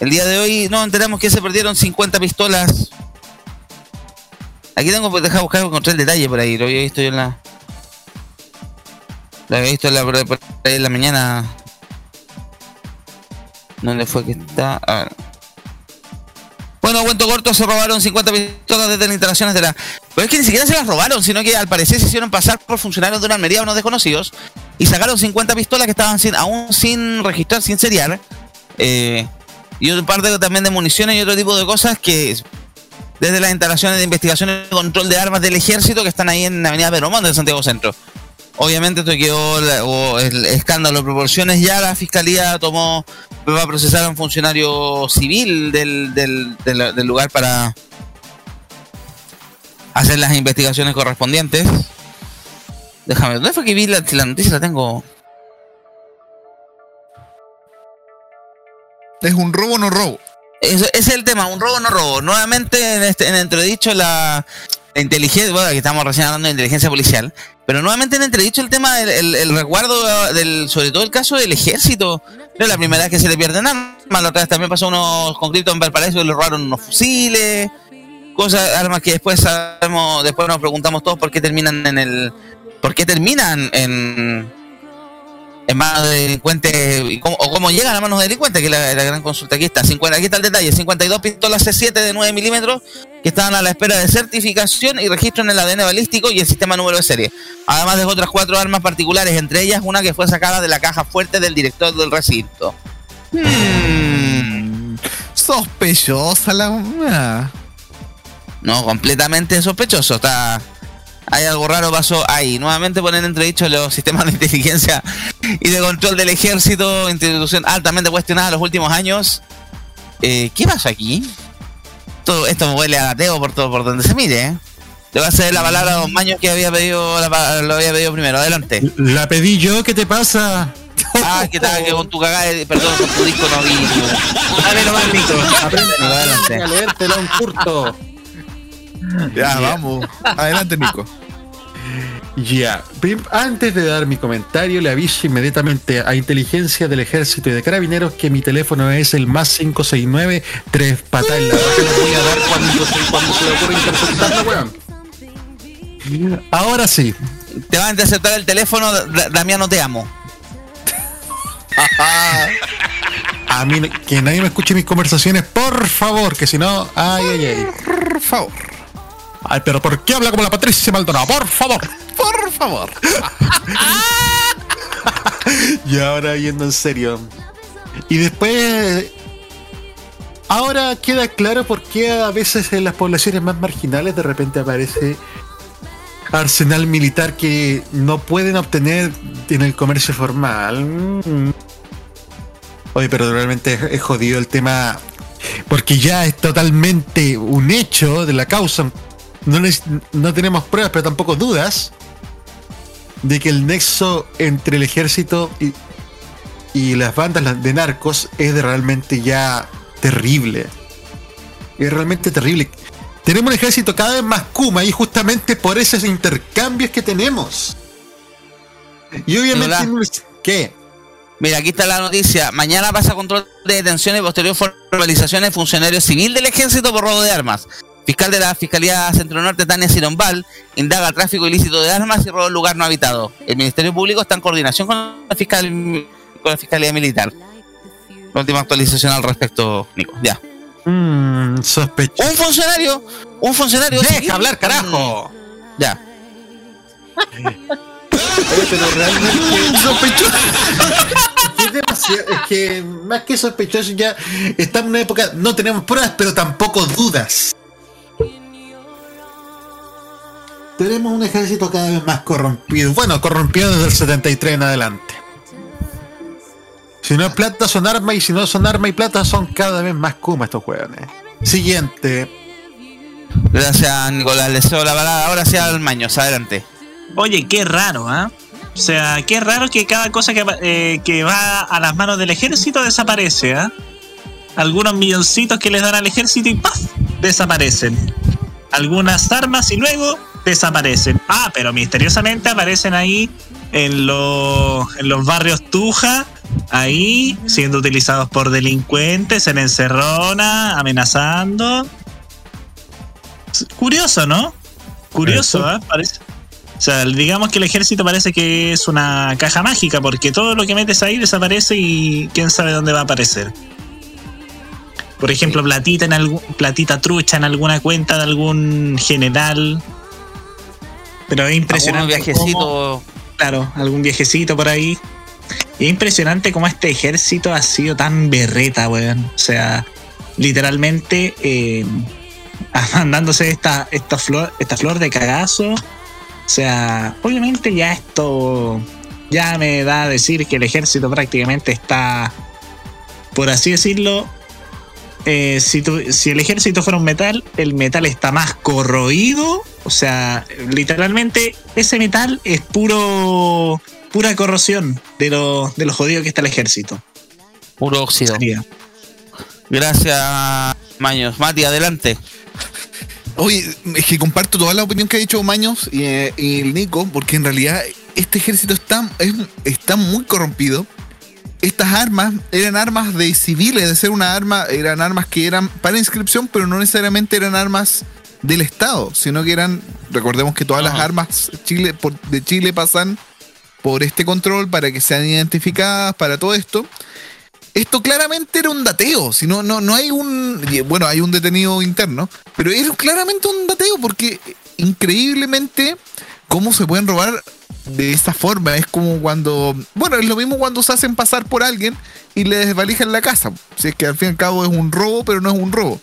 El día de hoy nos enteramos que se perdieron 50 pistolas. Aquí tengo que dejar buscar encontrar el detalle por ahí, lo había visto yo en la. Lo había visto en la, por en la mañana. ¿Dónde fue que está? A ver. Bueno, cuento corto, se robaron 50 pistolas desde las instalaciones de la Pero es que ni siquiera se las robaron, sino que al parecer se hicieron pasar por funcionarios de una almería unos desconocidos y sacaron 50 pistolas que estaban sin, aún sin registrar, sin seriar. Eh, y un par de, también de municiones y otro tipo de cosas que desde las instalaciones de investigación y control de armas del ejército que están ahí en la avenida Peromón de Santiago Centro. Obviamente esto quedó el escándalo de proporciones, ya la fiscalía tomó, va a procesar a un funcionario civil del, del, del lugar para hacer las investigaciones correspondientes. Déjame, ¿dónde fue que vi la, noticia? La tengo. ¿Es un robo o no robo? Ese es el tema, un robo o no robo. Nuevamente en, este, en entredicho la, inteligencia, bueno, que estamos recién hablando de inteligencia policial, pero nuevamente en entredicho el tema del el, resguardo, del, sobre todo el caso del ejército. La primera vez que se le pierden armas, la otra vez también pasó unos conflictos en Valparaíso y le robaron unos fusiles cosas, armas que después sabemos, después nos preguntamos todos por qué terminan en el, por qué terminan en, en manos de delincuentes o cómo llegan a manos de delincuentes, que es la, gran consulta. Aquí está, 50, aquí está el detalle, 52 pistolas C7 de 9 milímetros que estaban a la espera de certificación y registro en el ADN balístico y el sistema número de serie. Además de otras cuatro armas particulares, entre ellas una que fue sacada de la caja fuerte del director del recinto. Hmm. Sospechosa la... No, completamente sospechoso. Está. Hay algo raro pasó ahí. Nuevamente ponen entredicho los sistemas de inteligencia y de control del ejército, institución altamente cuestionada en los últimos años. Eh, ¿Qué pasa aquí? Esto me huele a ateo por todo por donde se mire. ¿eh? Le voy a hacer la palabra a Don Maños que había pedido lo había pedido primero. Adelante. La pedí yo, ¿qué te pasa? Ah, que tal, que con tu cagada, perdón, con tu disco no vi. A ver, nomás, Nico. Aprende, adelante. A leértelo un curto. Ya, vamos. Adelante, Nico. Ya, antes de dar mi comentario, le aviso inmediatamente a inteligencia del ejército y de carabineros que mi teléfono es el más 569 3 patas en la voy a dar cuando se, cuando se le ocurre interceptar weón. Ahora sí. Te van a interceptar el teléfono, Damiano, te amo. a mí, que nadie me escuche mis conversaciones, por favor, que si no, ay, ay, ay. Por favor. Ay, pero ¿por qué habla como la Patricia Maldonado? Por favor. Por favor. [laughs] y ahora yendo en serio. Y después. Ahora queda claro por qué a veces en las poblaciones más marginales de repente aparece arsenal militar que no pueden obtener en el comercio formal. Mm. Oye, pero realmente es jodido el tema porque ya es totalmente un hecho de la causa no, no tenemos pruebas, pero tampoco dudas de que el nexo entre el ejército y, y las bandas de narcos es de realmente ya terrible. Es realmente terrible. Tenemos un ejército cada vez más kuma y justamente por esos intercambios que tenemos. Y obviamente... ¿Qué? Mira, aquí está la noticia. Mañana pasa control de detenciones y posterior formalizaciones de funcionarios civil del ejército por robo de armas. Fiscal de la Fiscalía Centro Norte, Tania Sirombal, indaga tráfico ilícito de armas y robo en lugar no habitado. El Ministerio Público está en coordinación con la, fiscal, con la Fiscalía Militar. La última actualización al respecto, Nico. Ya. Mmm, sospechoso. Un funcionario, un funcionario. Deja hablar, carajo. Ya. pero realmente sospechoso. es que más que sospechoso ya estamos en una época, no tenemos pruebas, pero tampoco dudas. Tenemos un ejército cada vez más corrompido. Bueno, corrompido desde el 73 en adelante. Si no es plata son armas y si no son armas y plata son cada vez más kuma estos hueones. Siguiente. Gracias Nicolás, le cedo la balada. Ahora sí al Maños, adelante. Oye, qué raro, ¿ah? O sea, qué raro que cada cosa que, eh, que va a las manos del ejército desaparece, ¿ah? Algunos milloncitos que les dan al ejército y ¡paf! desaparecen. Algunas armas y luego desaparecen. Ah, pero misteriosamente aparecen ahí en, los, en los barrios Tuja, ahí siendo utilizados por delincuentes en encerrona, amenazando. Curioso, ¿no? Curioso, ¿eh? Parece. O sea, digamos que el ejército parece que es una caja mágica, porque todo lo que metes ahí desaparece y quién sabe dónde va a aparecer. Por ejemplo, platita en algún, platita trucha en alguna cuenta de algún general Pero es impresionante. Algunos viajecitos. cómo- claro, algún viajecito por ahí. Y es impresionante cómo este ejército ha sido tan berreta, weón. O sea, literalmente eh, [laughs] mandándose esta, esta, flor, esta flor de cagazo. O sea, obviamente ya esto ya me da a decir que el ejército prácticamente está, por así decirlo, eh, si, tu- si el ejército fuera un metal, el metal está más corroído. O sea, literalmente ese metal es puro pura corrosión de lo, de lo jodido que está el ejército. Puro óxido. Gracias, Maños. Mati, adelante. Oye, es que comparto toda la opinión que ha dicho Maños y, eh, y el Nico, porque en realidad este ejército está, es- está muy corrompido. Estas armas eran armas de civiles, de ser una arma, eran armas que eran para inscripción, pero no necesariamente eran armas del Estado, sino que eran, recordemos que todas las armas Chile, por- de Chile pasan por este control para que sean identificadas, para todo esto. Esto claramente era un dateo, si no, no, no hay un. Bueno, hay un detenido interno, pero era claramente un dateo, porque increíblemente, cómo se pueden robar de esa forma. Es como cuando. Bueno, es lo mismo cuando se hacen pasar por alguien y le desvalijan la casa. Si es que al fin y al cabo es un robo, pero no es un robo.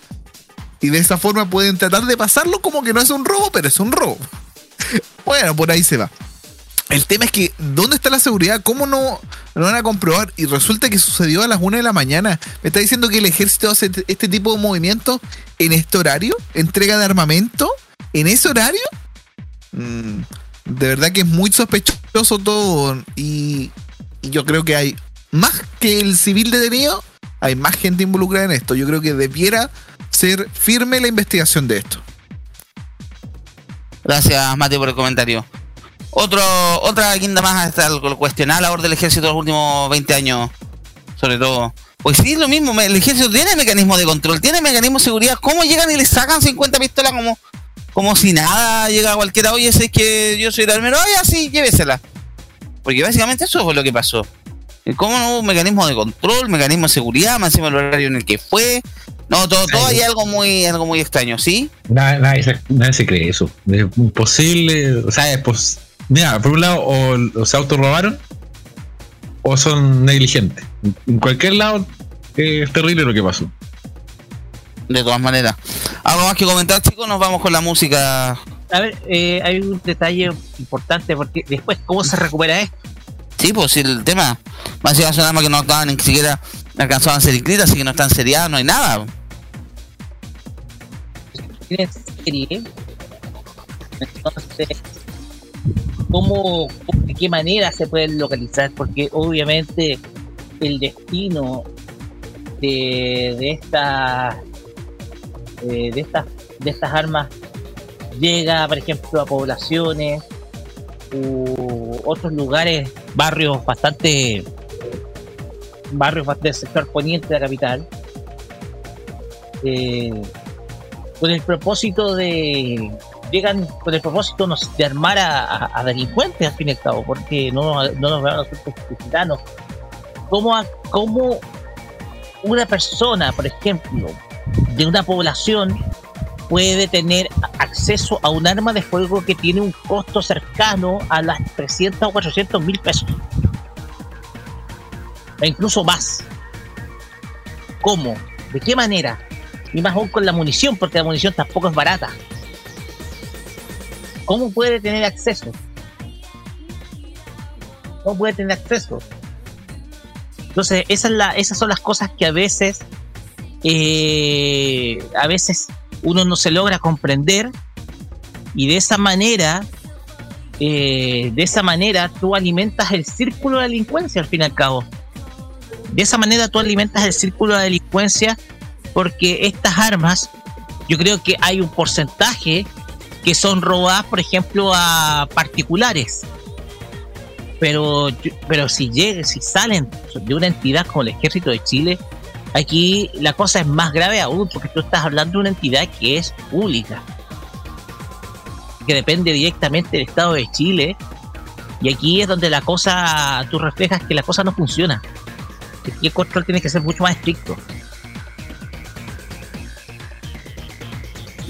Y de esa forma pueden tratar de pasarlo como que no es un robo, pero es un robo. [laughs] Bueno, por ahí se va. El tema es que, ¿dónde está la seguridad? ¿Cómo no lo van a comprobar? Y resulta que sucedió a las 1 de la mañana. ¿Me está diciendo que el ejército hace este tipo de movimientos en este horario? ¿Entrega de armamento? ¿En ese horario? Mm, de verdad que es muy sospechoso todo. Y, yo creo que hay más que el civil detenido, hay más gente involucrada en esto. Yo creo que debiera ser firme la investigación de esto. Gracias, Mati, por el comentario. Otro, otra guinda más hasta el cuestionar la labor del ejército de los últimos 20 años, sobre todo. Pues sí, lo mismo, el ejército tiene mecanismo de control, tiene mecanismo de seguridad. ¿Cómo llegan y le sacan 50 pistolas como, como si nada llega cualquiera? Oye, ese es que yo soy el armero, oye, así, llévesela. Porque básicamente eso fue lo que pasó. Y ¿Cómo no hubo un mecanismo de control, mecanismo de seguridad, más encima el horario en el que fue? No, todo, todo hay algo muy, algo muy extraño, ¿sí? Nadie, nadie se, nadie se cree eso. Es imposible. O sea, es pos- Mira, por un lado, o, o se autorrobaron o son negligentes. En cualquier lado, eh, es terrible lo que pasó. De todas maneras. ¿Algo más que comentar, chicos? Nos vamos con la música. A ver, eh, hay un detalle importante porque después, ¿cómo se recupera esto? Sí, pues sí, el tema. Más allá son armas que no estaban ni siquiera alcanzaban a ser inscritas, así que no están seriadas, no hay nada. serie. Entonces, ¿cómo, cómo- de qué manera se pueden localizar? Porque obviamente el destino de, de estas eh, de estas de estas armas llega, por ejemplo, a poblaciones u otros lugares, barrios bastante barrios del sector poniente de la capital. Eh, con el propósito de llegan con el propósito de armar a, a- delincuentes al fin y al cabo porque no, no nos van a nosotros ciudadanos como como una persona por ejemplo de una población puede tener acceso a un arma de fuego que tiene un costo cercano a las 300 o 400 mil pesos e incluso más ¿cómo? ¿de qué manera? y más aún con la munición, porque la munición tampoco es barata. ¿Cómo puede tener acceso? ¿Cómo puede tener acceso? Entonces, esa es la, esas son las cosas que a veces, eh, a veces uno no se logra comprender y de esa manera, eh, de esa manera tú alimentas el círculo de delincuencia al fin y al cabo. De esa manera tú alimentas el círculo de delincuencia porque estas armas, yo creo que hay un porcentaje que son robadas, por ejemplo, a particulares. Pero, pero si si salen de una entidad como el Ejército de Chile, aquí la cosa es más grave aún, porque tú estás hablando de una entidad que es pública, que depende directamente del Estado de Chile, y aquí es donde la cosa, tú reflejas que la cosa no funciona. Aquí el control tiene que ser mucho más estricto.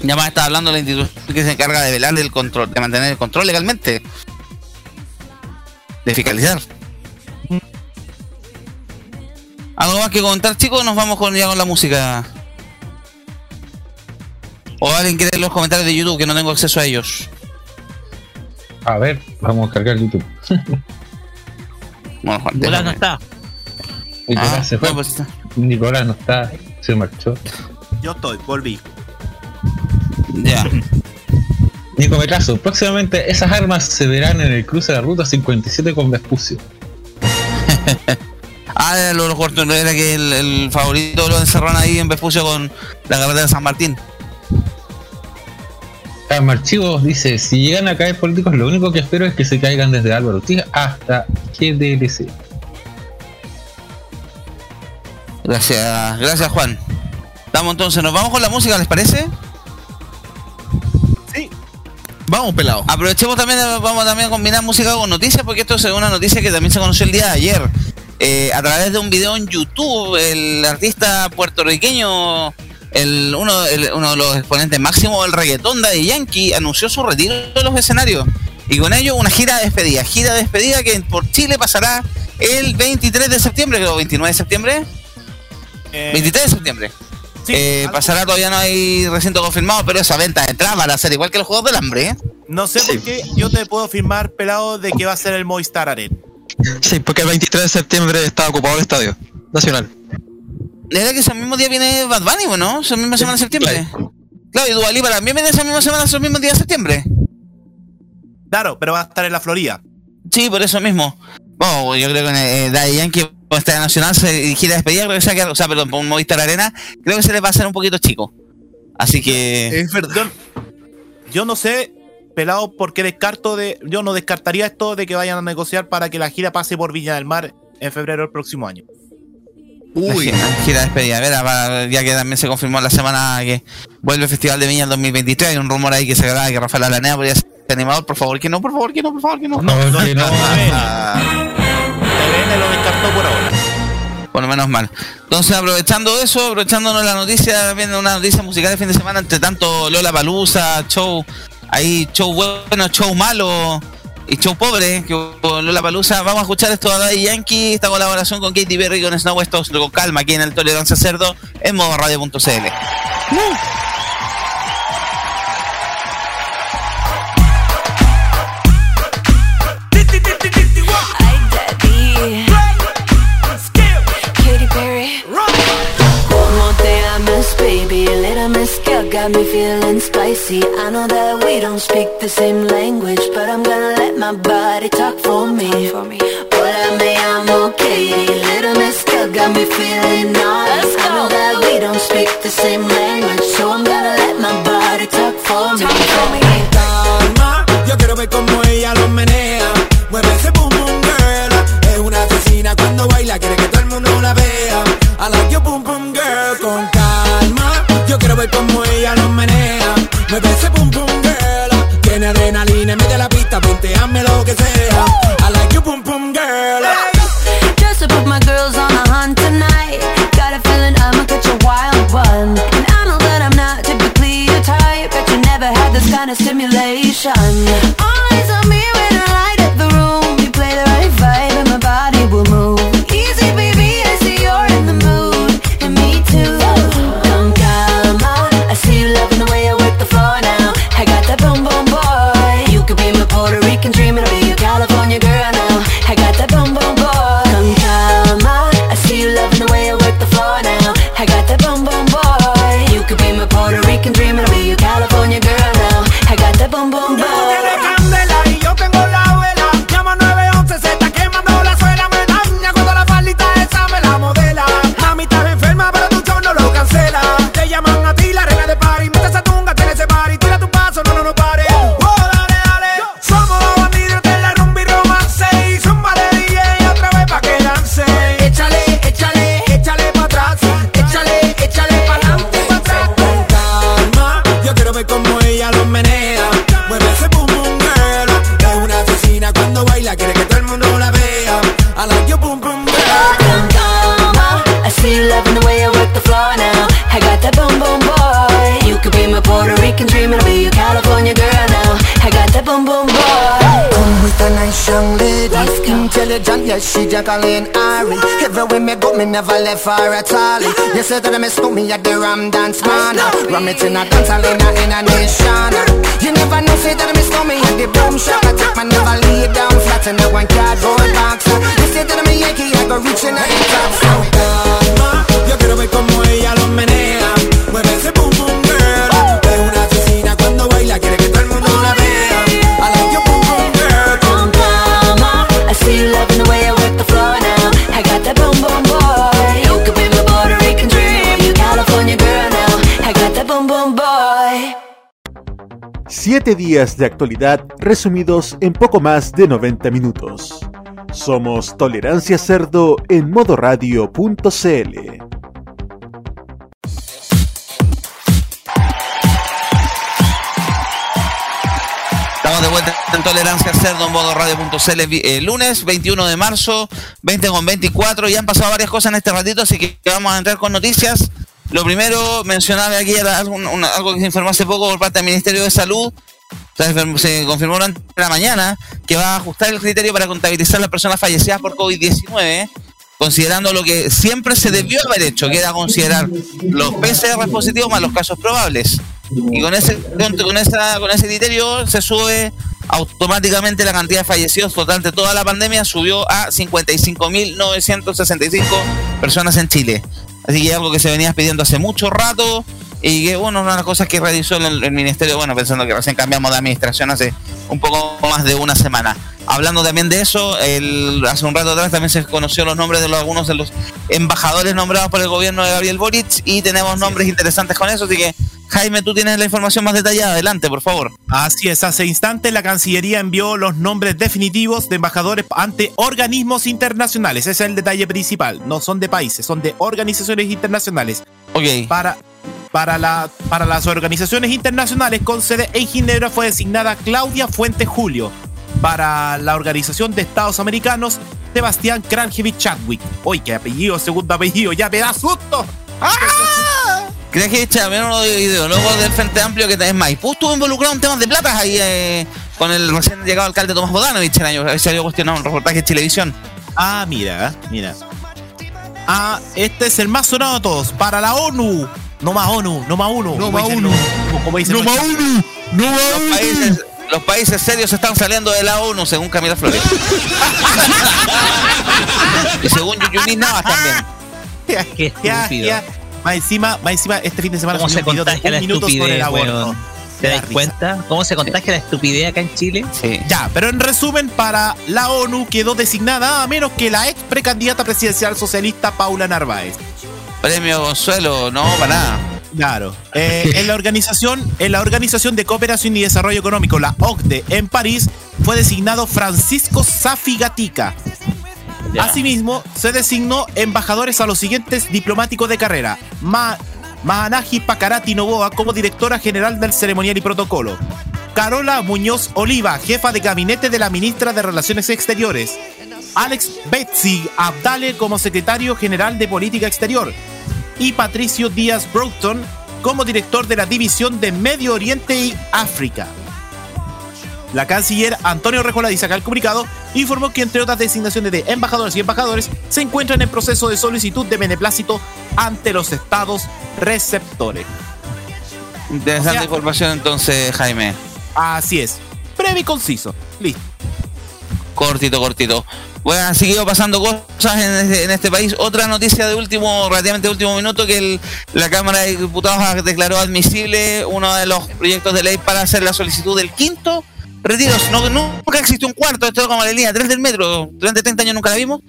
Ya más está hablando de la institución que se encarga de velar el control, de mantener el control legalmente. De fiscalizar. ¿Algo más que comentar, chicos? Nos vamos con, ya con la música. O alguien quiere los comentarios de YouTube que no tengo acceso a ellos. A ver, vamos a cargar YouTube. [laughs] bueno, Juan, Nicolás no está. Nicolás Ah, se fue. no, pues está. Nicolás no está, se marchó. Yo estoy, volví. Ya. [laughs] Nico Mecaso, próximamente esas armas se verán en el cruce de la ruta 57 con Vespucio. [laughs] Ah, era lo, lo era que el, el favorito lo encerraron ahí en Vespucio con la carretera de San Martín. Archivos dice, si llegan a caer políticos, lo único que espero es que se caigan desde Álvaro Ortiz hasta GDLC. Gracias, gracias Juan. Estamos entonces, nos vamos con la música, ¿les parece? Vamos, pelado. Aprovechemos también, vamos también a combinar música con noticias, porque esto es una noticia que también se conoció el día de ayer. Eh, a través de un video en YouTube, el artista puertorriqueño, el, uno, el- uno de los exponentes máximos del reggaetón, Daddy Yankee, anunció su retiro de los escenarios. Y con ello una gira de despedida. Gira de despedida que por Chile pasará el 23 de septiembre, creo, 29 de septiembre. 23 de septiembre. Eh, pasará, todavía no hay recinto confirmado, pero esa venta de entradas va a ser igual que los Juegos del Hambre, ¿eh? No sé por qué yo te puedo firmar, pelado, de que va a ser el Movistar Arena. Sí, porque el 23 de septiembre está ocupado el estadio nacional. ¿Era que ese mismo día viene Bad Bunny, ¿no? Esa misma semana de septiembre. Claro, y Dua Lipa también viene esa misma semana, esos mismos días de septiembre. Claro, pero va a estar en la Florida. Sí, por eso mismo. Bueno, yo creo que eh, Daddy Yankee va a estar en Nacional, se gira de despedida, creo que se va o sea, perdón, por un Movistar Arena, creo que se les va a hacer un poquito chico. Así que... Es verdad. Yo no sé, pelado, por qué descarto de. Yo no descartaría esto de que vayan a negociar para que la gira pase por Viña del Mar en febrero del próximo año. Uy. Gira, [laughs] gira de despedida, ya que también se confirmó la semana que vuelve el Festival de Viña el 2023, hay un rumor ahí que se graba que Rafael Alanea podría ser animador, por favor, que no, por favor, que no, por favor, que no. No, que no. TVN lo descartó por ahora. Por lo menos mal. Entonces, aprovechando eso, aprovechándonos la noticia, viendo una noticia musical de fin de semana, entre tanto Lola Palusa, show, ahí show bueno, show malo y show pobre, que Lola Palusa, vamos a escuchar esto a Daddy Yankee, esta colaboración con Katy Perry con Snow West, con calma aquí en el Tolerancia Cerdo, en modo radio.cl. Baby, a little got me feeling spicy. I know that don't speak the same language, but I'm gonna let my body talk for me. Hola, me. Llamo Katie, little miss girl got me feeling naughty. I know that we don't speak the same language, so I'm gonna let my body talk for me. calma Yo quiero ver cómo ella lo menea. Mueve ese boom boom girl. Es una asesina cuando baila Quiere que todo el mundo la vea. I like your boom boom girl Con calma. Yo quiero ver cómo ella lo menea. Mueve ese boom boom yes, she Jacqueline Ari. Everywhere me go, me never left her at all. You say that I miss me at the Ram Dance Man. Ram it in a dance hall in a, nation. You never know, say that I miss me at the boom shop. I take my never lay down flat in a one cardboard box. You say that I'm a Yankee, I go reaching out the top. So calma, yo quiero ver como ella lo menea. Mueve ese boom boom girl. Es una asesina cuando baila, quiere que todo el mundo la vea. 7 días de actualidad resumidos en poco más de 90 minutos. Somos Tolerancia Cerdo en modoradio.cl. Estamos de vuelta en Tolerancia Cerdo en modo radio.cl eh, lunes 21 de marzo, 20 con 24. Ya han pasado varias cosas en este ratito, así que vamos a entrar con noticias. Lo primero, mencionar aquí algo que se informó hace poco por parte del Ministerio de Salud, se confirmó durante la mañana que va a ajustar el criterio para contabilizar las personas fallecidas por COVID-19, considerando lo que siempre se debió haber hecho, que era considerar los PCR positivos más los casos probables. Y con ese, con, esa, con ese criterio se sube automáticamente la cantidad de fallecidos de toda la pandemia, subió a 55.965 personas en Chile. Así que algo que se venía pidiendo hace mucho rato y que, bueno, una de las cosas que realizó el, el ministerio, bueno, pensando que recién cambiamos de administración hace un poco más de una semana. Hablando también de eso, el, hace un rato atrás también se conoció los nombres de los, algunos de los embajadores nombrados por el gobierno de Gabriel Boric y tenemos nombres interesantes con eso, así que Jaime, tú tienes la información más detallada, adelante, por favor. Así es, hace instantes la Cancillería envió los nombres definitivos de embajadores ante organismos internacionales. Ese es el detalle principal. No son de países, son de organizaciones internacionales. Ok. Para, para, la, para las organizaciones internacionales con sede en Ginebra fue designada Claudia Fuentes Julio. Para la Organización de Estados Americanos, Sebastián Kranjevich Chadwick. Uy, qué apellido, segundo apellido, ya me da susto. ¡Ah! ¿Crees que echa uno de ideólogos del Frente Amplio que es Maipú estuvo involucrado en temas de plata ahí eh, con el recién llegado alcalde Tomás Bodanovich el año, se había cuestionado un reportaje de televisión. Ah, mira, mira. Ah, este es el más sonado de todos. Para la ONU. No más ONU, no más uno. No más uno. los- como dicen No más uno. No más Los uno. países, los países serios están saliendo de la ONU, según Camila Flores. [laughs] y según Yuyunis Navas también. Qué Ya, estúpido. ya. Más encima, más encima, este fin de semana ¿Cómo subió se un video de contagia un la minuto sobre el estupidez, aborto. ¿Te das cuenta? ¿Cómo se contagia la estupidez acá en Chile? Sí. Ya, pero en resumen, para la ONU quedó designada nada menos que la ex precandidata presidencial socialista Paula Narváez. Premio Consuelo, no, para nada. Claro. Eh, en la organización, en la Organización de Cooperación y Desarrollo Económico, la OCDE, en París, fue designado Francisco Safigatica. Ya. Asimismo, se designó embajadores a los siguientes diplomáticos de carrera. Ma Mahanaji Pacarati Novoa como directora general del ceremonial y protocolo. Carola Muñoz Oliva, jefa de gabinete de la ministra de Relaciones Exteriores. Alex Betsy Abdale como secretario general de Política Exterior. Y Patricio Díaz Broughton como director de la División de Medio Oriente y África. La canciller Antonio Rejola dice acá el comunicado, informó que entre otras designaciones de embajadores y embajadores se encuentran en proceso de solicitud de beneplácito ante los estados receptores. Interesante O sea- información entonces, Jaime. Así es. Breve y conciso. Listo. Cortito, cortito. Bueno, han seguido pasando cosas en este, en este país. Otra noticia de último, relativamente último minuto, que el- la Cámara de Diputados declaró admisible uno de los proyectos de ley para hacer la solicitud del quinto retiro. No, nunca existió un cuarto, esto es como la línea 3 del metro. Durante 30 años nunca la vimos.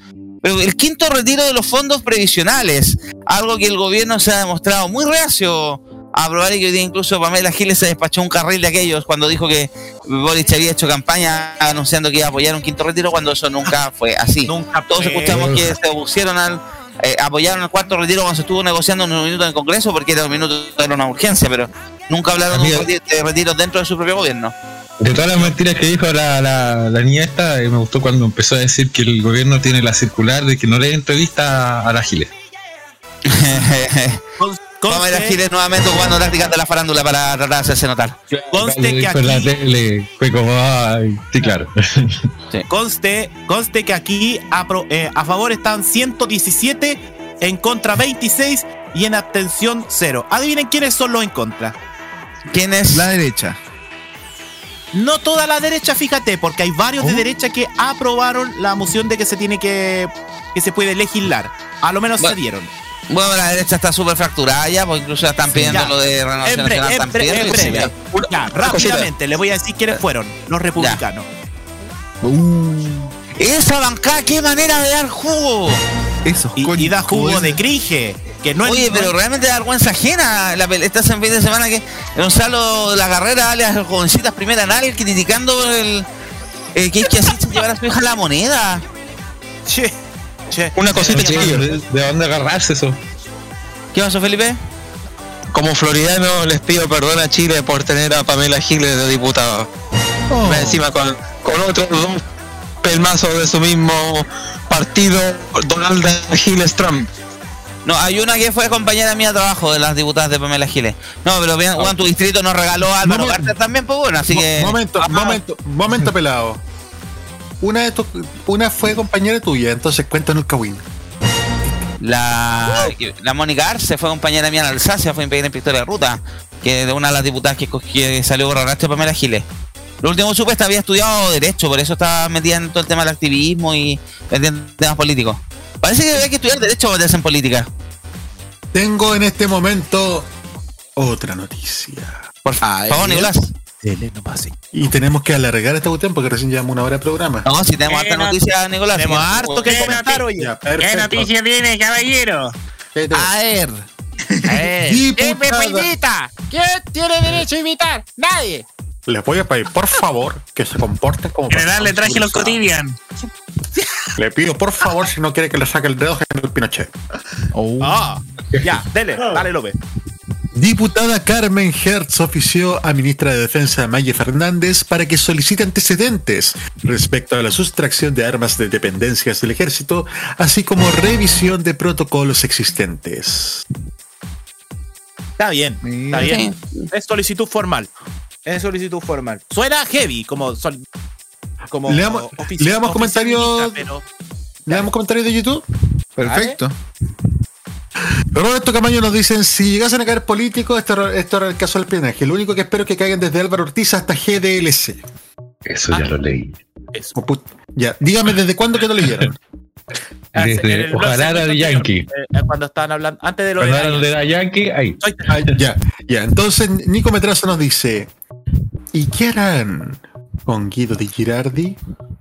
Pero el quinto retiro de los fondos previsionales, algo que el gobierno se ha demostrado muy reacio a aprobar y que hoy día incluso Pamela Giles se despachó un carril de aquellos cuando dijo que Boric había hecho campaña anunciando que iba a apoyar un quinto retiro cuando eso nunca [laughs] fue así. Nunca Todos fue. escuchamos que se opusieron al eh, apoyaron el cuarto retiro cuando se estuvo negociando en un minuto en el Congreso porque era un minuto era una urgencia, pero nunca hablaron de, Amigo. retiros dentro de su propio gobierno. De todas las mentiras que dijo la, la, la niña esta, eh, me gustó cuando empezó a decir que el gobierno tiene la circular de que no le dé entrevista a la Giles. [laughs] Vamos a ir a Giles nuevamente jugando tácticas de la farándula para tratar de hacerse notar. Conste que la aquí, tele, fue como, ay, sí, claro. conste, conste que aquí a, pro- eh, a favor están 117, en contra 26 y en abstención 0. Adivinen quiénes son los en contra. ¿Quién es? La derecha. No toda la derecha, fíjate, porque hay varios de derecha que aprobaron la moción de que se tiene que que se puede legislar. A lo menos Bueno. se dieron. Bueno, la derecha está súper fracturada ya, porque incluso ya están pidiendo Ya. lo de renovación En breve, nacional. en están breve, pidiendo en que se breve. vea. Ya, rápidamente, les voy a decir quiénes fueron los republicanos. Esa bancada, qué manera de dar jugo. Eso, Y, y da jugo de cringe. Que no es- Oye, no pero es- realmente da vergüenza ajena la pel- esta fin de semana que Gonzalo de la carrera, alias jovencitas primera anal, criticando el, el que es que así se llevar a su hija la moneda. Che, che. Una cosita, chiquillos. ¿De, de dónde agarrarse eso? ¿Qué pasó, Felipe? Como floridano les pido perdón a Chile por tener a Pamela Giles de diputada. Más Encima con, con otros dos pelmazos de su mismo partido, Donald Giles Trump. No, hay una que fue compañera mía de trabajo de las diputadas de Pamela Giles. No, pero bien, Juan, tu distrito nos regaló a Álvaro. Carter también, pues bueno, así que. Momento, Ah, momento, momento [laughs] pelado. Una de tus, una fue compañera tuya, entonces cuéntanos el Kawin. La, la Mónica Arce fue compañera mía en Alsacia, fue impedida en pistola de ruta, que de una de las diputadas que, salió por arrastre Pamela Giles. Lo último supe que había estudiado Derecho, por eso estaba metida en todo el tema del activismo y en temas políticos. Parece que hay que estudiar Derecho para meterse en política. Tengo en este momento otra noticia. Por favor, Nicolás. Y tenemos que alargar esta cuestión porque recién llevamos una hora de programa. No, si tenemos harta noticia, Nicolás. Tenemos sí. harto que ¿Qué comentar, oye. Ya, perfecto. tiene, caballero? A ver. [laughs] ¿Quién me fue invita? ¿Quién tiene derecho a invitar? Nadie. Les voy a pedir, por favor, que se comporten como General, le traje los cotidian. Le pido, por favor, si no quiere que le saque el dedo, General Pinochet. Ah, ya, dele, dale, López. Diputada Carmen Hertz ofició a ministra de Defensa Maye Fernández para que solicite antecedentes respecto a la sustracción de armas de dependencias del ejército, así como revisión de protocolos existentes. Está bien, está bien. Es solicitud formal. Es solicitud formal. Suena heavy, como. sol- como Le damos- ofici- le damos comentarios- pero- ¿Le damos comentarios de YouTube? Perfecto. Roberto Camaño nos dicen, si llegasen a caer políticos, esto, era- esto era el caso del espionaje. Lo único que espero es que caigan desde Álvaro Ortiz hasta GDLC. Eso ya lo leí. Put- Ya, dígame desde cuándo que no leyeron. [laughs] Ah, Desde Ojalá era de Yankee. anterior, eh, Cuando estaban hablando, antes de lo Cuando de la Yankee, ahí. Ah, ya, ya. Entonces, Nico Metrazo nos dice, ¿y qué harán con Guido Di Girardi?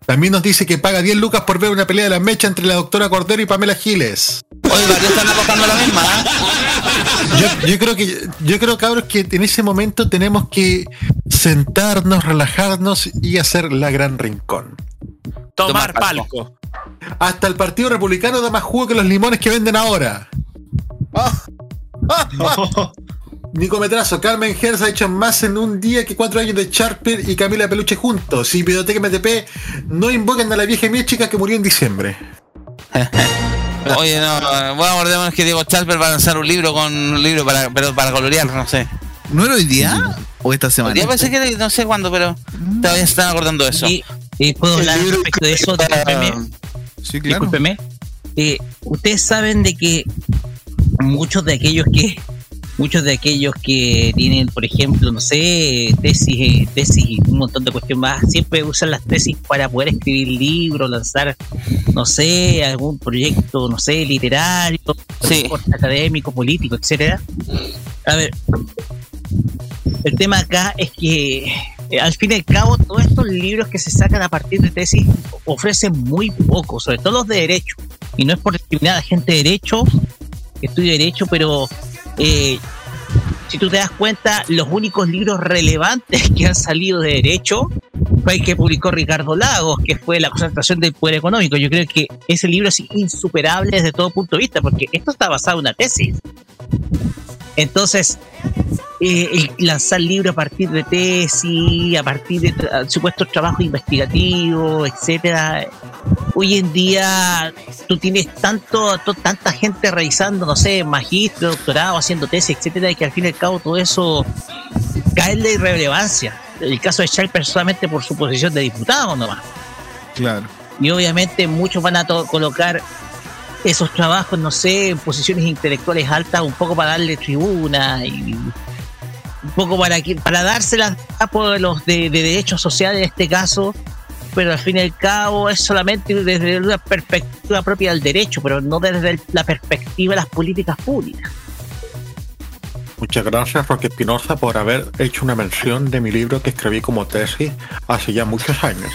También nos dice que paga 10 lucas por ver una pelea de la mecha entre la doctora Cordero y Pamela Giles. Oye, varios están apostando la misma, ¿ah? Yo, yo creo que, yo creo, cabros, que en ese momento tenemos que sentarnos, relajarnos y hacer la gran rincón. Tomar palco. Hasta el Partido Republicano da más jugo que los limones que venden ahora. Nico Metrazo, Carmen Herz ha hecho más en un día que cuatro años de Charper y Camila Peluche juntos. Y Videoteca MTP no invoquen a la vieja mía chica que murió en diciembre. [laughs] Oye, no, bueno, acordémonos que Diego Chalper va a lanzar un libro con un libro para, pero para colorear, no sé. ¿No era hoy día? ¿O esta semana? Ya pensé que era- no sé cuándo, pero todavía se están acordando de eso. Y, y puedo hablar respecto de eso, discúlpeme. Sí, Discúlpeme. Eh, ustedes saben de que muchos de aquellos que muchos de aquellos que tienen, por ejemplo, no sé, tesis, eh, tesis y un montón de cuestiones más, siempre usan las tesis para poder escribir libros, lanzar, no sé, algún proyecto, no sé, literario, académico, político, etcétera. A ver, el tema acá es que eh, al fin y al cabo todos estos libros que se sacan a partir de tesis ofrecen muy poco, sobre todo los de derecho. Y no es por discriminar a gente de derecho, que estudia derecho, pero eh, si tú te das cuenta, los únicos libros relevantes [laughs] que han salido de derecho fue el que publicó Ricardo Lagos, que fue La concentración del poder económico. Yo creo que ese libro es insuperable desde todo punto de vista, porque esto está basado en una tesis. Entonces, eh, el lanzar libros a partir de tesis, a partir de tra- supuestos trabajos investigativos, etcétera, hoy en día tú tienes tanto, to- tanta gente realizando, no sé, magistro, doctorado, haciendo tesis, etcétera, y que al fin y al cabo todo eso cae en la irrelevancia. El caso de Sharper solamente por su posición de diputado nomás. Claro. Y obviamente muchos van a colocar esos trabajos, no sé, en posiciones intelectuales altas, un poco para darle tribuna y un poco para que, para dárselas a los de, de derechos sociales en este caso, pero al fin y al cabo es solamente desde una perspectiva propia del derecho, pero no desde la perspectiva de las políticas públicas. Muchas gracias, Roque Espinosa, por haber hecho una mención de mi libro que escribí como tesis hace ya muchos años.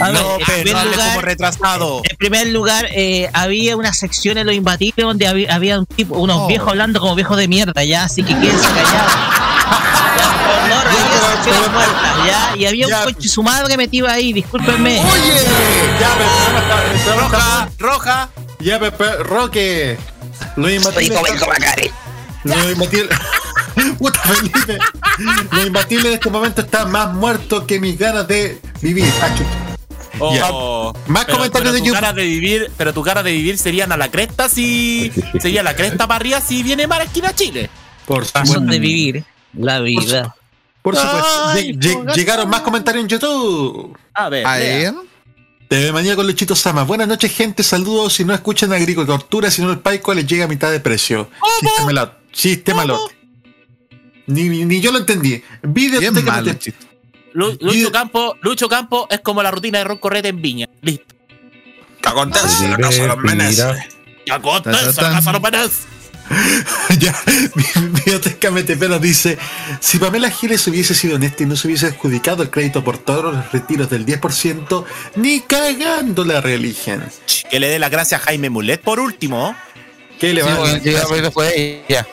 A ver, No, en pero primer no hable lugar- como retrasado. En primer lugar, eh, había una sección en Los Imbatibles donde había, había un tipo, unos Oh. viejos hablando como viejos de mierda, ya, así que quédense callados. Ya, no reír secciones muertas, ya, y había un coche y su madre metido ahí, discúlpenme. ¡Oye! Ya, pero Roja, roja. Ya, Pepe, Roque. Lo imbatible. Lo imbatible. Puta Felipe. Lo imbatible en este momento está más muerto que mis ganas de vivir. Ah, Más pero- comentarios pero de tu YouTube. de vivir, pero tu cara de vivir serían a la cresta si [laughs] sería la cresta para arriba si viene para esquina Chile. Por Razón de vivir la vida. Por supuesto. Ay, llegaron más comentarios en YouTube. A ver, A ver. TV Manía con Lechito Sama. Buenas noches, gente. Saludos. Si no escuchan agricultura, si no el paico les llega a mitad de precio. Sistema lot. Sistema lot. Ni, ni yo lo entendí. Video Bien malo chiste. Lu- Lucho Campo, Lucho Campo es como la rutina de Ron Correte en Viña. Listo. ¿Qué acontece? La casa de los menes. ¿Qué acontece? Ta, La casa de los menes. [laughs] ya, Biblioteca nos dice: Si Pamela Giles hubiese sido honesta y no se hubiese adjudicado el crédito por todos los retiros del 10%, ni cagando la religión. Que le dé las gracias a Jaime Mulet por último. ¿Qué le Sí, va a bueno, ya, pues, después de ella.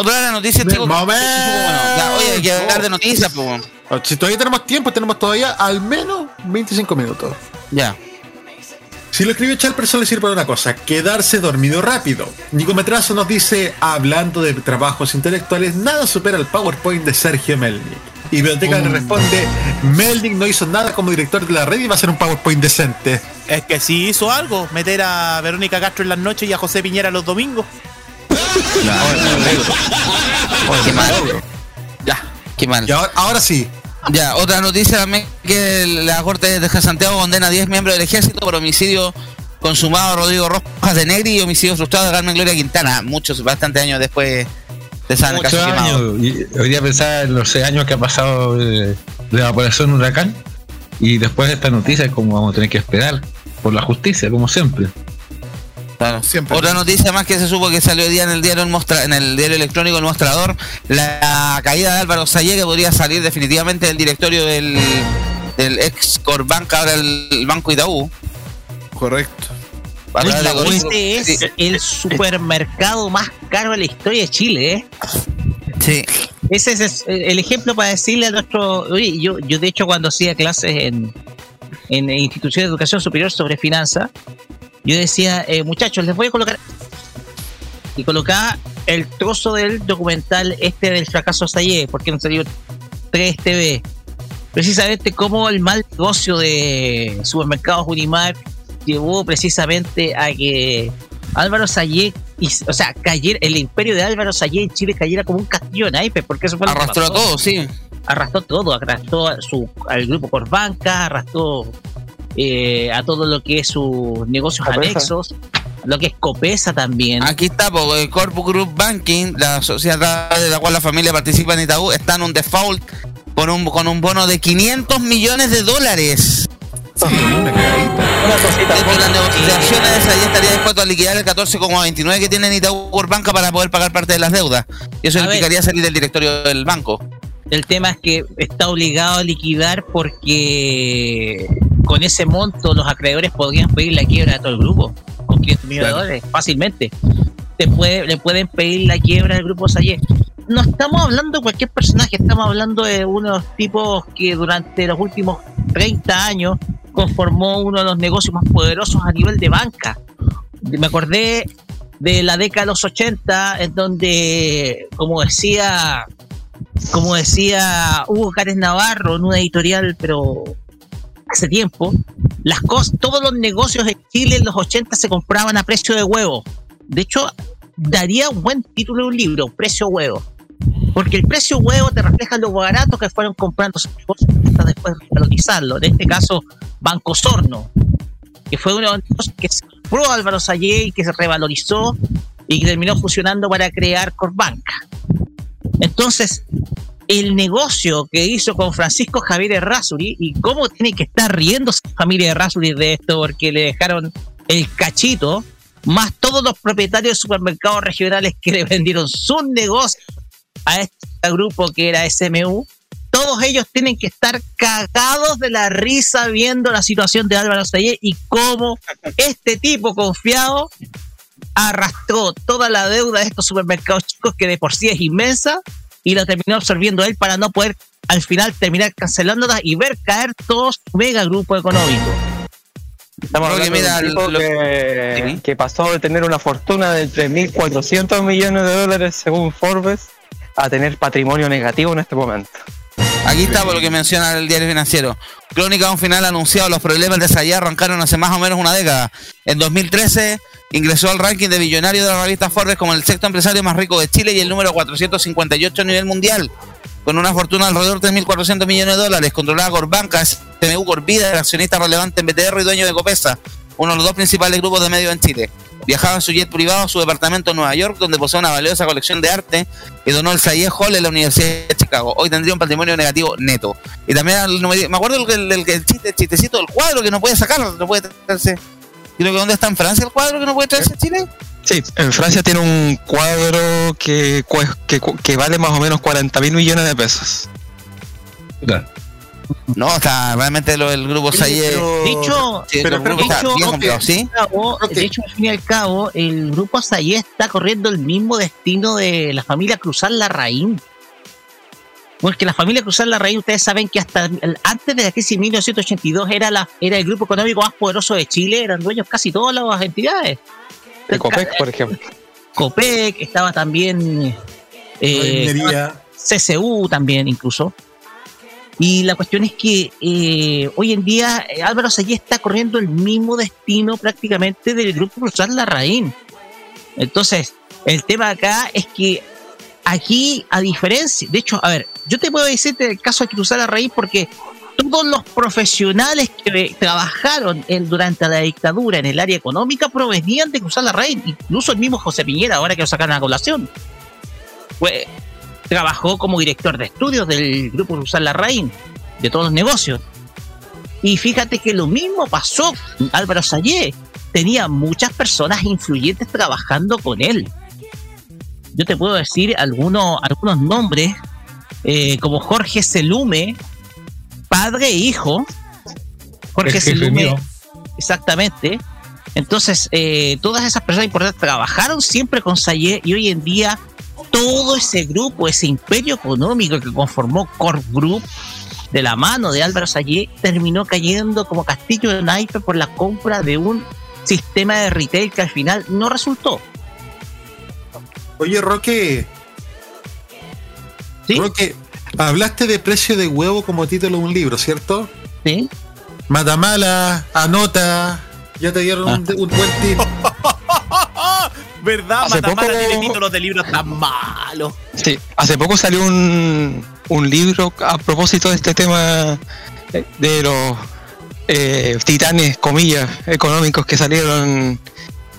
Otra de las noticias, chicos. Momento. Bueno, ya, oye, hay que hablar de noticias, pues. bueno. Si todavía tenemos tiempo, tenemos todavía al menos 25 minutos. Ya. Si lo escribió Chalper solo sirve para una cosa, quedarse dormido rápido. Nico Metrazo nos dice, hablando de trabajos intelectuales, nada supera el PowerPoint de Sergio Melnik. Y Biblioteca le responde, Melnik no hizo nada como director de la red y va a ser un PowerPoint decente. Es que sí hizo algo, meter a Verónica Castro en las noches y a José Piñera los domingos. Oye, qué mal. Ya, qué mal. Y ahora, ahora sí. Ya, otra noticia también que la Corte de Santiago condena a 10 miembros del ejército por homicidio consumado a Rodrigo Rojas de Negri y homicidio frustrado de Carmen Gloria Quintana, muchos, bastantes años después de caso Muchos quemado. años. Y hoy día pensaba en los seis años que ha pasado de, de la operación Huracán. Y después de esta noticia, como vamos a tener que esperar por la justicia, como siempre. Claro. Otra noticia más que se supo que salió hoy día en el diario el Mostra- en el diario electrónico El Mostrador, la caída de Álvaro Sayé que podría salir definitivamente del directorio del, del ex Corbanca, ahora el Banco Itaú. Correcto. Este es el supermercado más caro de la historia de Chile, ¿eh? Sí. Ese es el ejemplo para decirle a nuestro. Oye, yo, yo de hecho, cuando hacía clases en, en instituciones de educación superior sobre finanzas, yo decía, eh, muchachos, les voy a colocar. Y colocaba el trozo del documental este del fracaso Sayé, porque no salió 3 TV. Precisamente cómo el mal negocio de supermercados Unimar llevó precisamente a que Álvaro Sayé, y- o sea, cayera, el imperio de Álvaro Sayé en Chile cayera como un castillo de naipes, porque eso fue Arrastró pasó. todo, sí. Arrastró todo, arrastró a su, al grupo Corbanca, arrastró eh, a todo lo que es sus negocios Copesa. anexos, lo que es Copesa también. Aquí está, po, el Corpo Group Banking, la sociedad de la cual la familia participa en Itaú, está en un default con un, con un bono de 500 millones de dólares. Dentro de las negociaciones, ahí estaría dispuesto a liquidar el 14,29 que tiene en Itaú Corbanca para poder pagar parte de las deudas. Y eso A ver. implicaría salir del directorio del banco. El tema es que está obligado a liquidar porque con ese monto los acreedores podrían pedir la quiebra de todo el grupo, con 500 millones de dólares, fácilmente. Te puede, le pueden pedir la quiebra del grupo Sayé. No estamos hablando de cualquier personaje, estamos hablando de unos tipos que durante los últimos 30 años conformó uno de los negocios más poderosos a nivel de banca. Me acordé de la década de los 80, en donde, como decía como decía Hugo Cárez Navarro en una editorial, pero hace tiempo, las cosas, todos los negocios en Chile en los 80 se compraban a precio de huevo. De hecho, daría un buen título de un libro, Precio Huevo. Porque el precio huevo te refleja lo barato que fueron comprando esos negocios hasta después valorizarlo. En este caso, Banco Sorno, que fue uno de los negocios que se compró Álvaro Sayé y que se revalorizó y que terminó funcionando para crear Corbanca. Entonces, el negocio que hizo con Francisco Javier Errázuri y cómo tiene que estar riéndose la familia Errázuri de esto porque le dejaron el cachito, más todos los propietarios de supermercados regionales que le vendieron sus negocios a este grupo que era SMU, todos ellos tienen que estar cagados de la risa viendo la situación de Álvaro Sayé y cómo este tipo confiado arrastró toda la deuda de estos supermercados chicos que de por sí es inmensa y la terminó absorbiendo él para no poder al final terminar cancelándolas y ver caer todo su mega grupo económico. Estamos hablando de un tipo que, que pasó de tener una fortuna de 3.400 millones de dólares según Forbes a tener patrimonio negativo en este momento. Aquí está por lo que menciona el diario financiero. Crónica de un final anunciado. Los problemas de Sayá arrancaron hace más o menos una década. En 2013 ingresó al ranking de billonario de la revista Forbes como el sexto empresario más rico de Chile y el número 458 a nivel mundial. Con una fortuna de alrededor de 3.400 millones de dólares, controlada por bancas, TMU Corvida, el accionista relevante en BTR y dueño de Copesa, uno de los dos principales grupos de medios en Chile. Viajaba en su jet privado a su departamento en Nueva York, donde posee una valiosa colección de arte y donó el Sayé Hall en la Universidad de Chicago. Hoy tendría un patrimonio negativo neto. Y también me acuerdo el, el, el chiste, el chistecito del cuadro que no puede sacarlo, no puede traerse. Creo que dónde está en Francia el cuadro que no puede traerse a Chile. Sí, en Francia tiene un cuadro que, cue- que, que vale más o menos 40 mil millones de pesos. No, o sea, realmente lo del grupo hecho, Sí, pero, el comprado, ¿sí? al fin y al cabo, de hecho, al fin y al cabo, el grupo Sayé está corriendo el mismo destino de la familia Cruzar Larraín. Porque la familia Cruzar Larraín, ustedes saben que hasta el- antes de la crisis de 1982 era, la, era el grupo económico más poderoso de Chile, eran dueños casi todas las entidades. Ecopec, por ejemplo. Copec, estaba también eh. CCU también incluso. Y la cuestión es que eh, hoy en día eh, Álvaro Sayé está corriendo el mismo destino prácticamente del grupo Cruzar Larraín. Entonces, el tema acá es que aquí, a diferencia, de hecho, a ver, yo te puedo decir el caso de Cruzar Larraín porque todos los profesionales que trabajaron durante la dictadura en el área económica provenían de Cruzar Larraín, incluso el mismo José Piñera, ahora que lo sacaron a colación. Fue, trabajó como director de estudios del grupo Cruzar Larraín, de todos los negocios. Y fíjate que lo mismo pasó Álvaro Sayé. Tenía muchas personas influyentes trabajando con él. Yo te puedo decir algunos, algunos nombres, eh, como Jorge Selume, padre e hijo. Jorge Selume, exactamente. Entonces, eh, todas esas personas importantes trabajaron siempre con Sayé y hoy en día todo ese grupo, ese imperio económico que conformó Corp Group de la mano de Álvaro Sayé, terminó cayendo como castillo de naipes por la compra de un sistema de retail que al final no resultó. Oye, Roque. Roque, hablaste de precio de huevo como título de un libro, ¿cierto? Sí. Matamala, anota. Ya te dieron un, un buen tip. [laughs] ¿Verdad? Hace Matamala poco- tiene títulos de libros tan malos. Sí, hace poco salió un, un libro a propósito de este tema eh, de los eh, titanes, comillas, económicos que salieron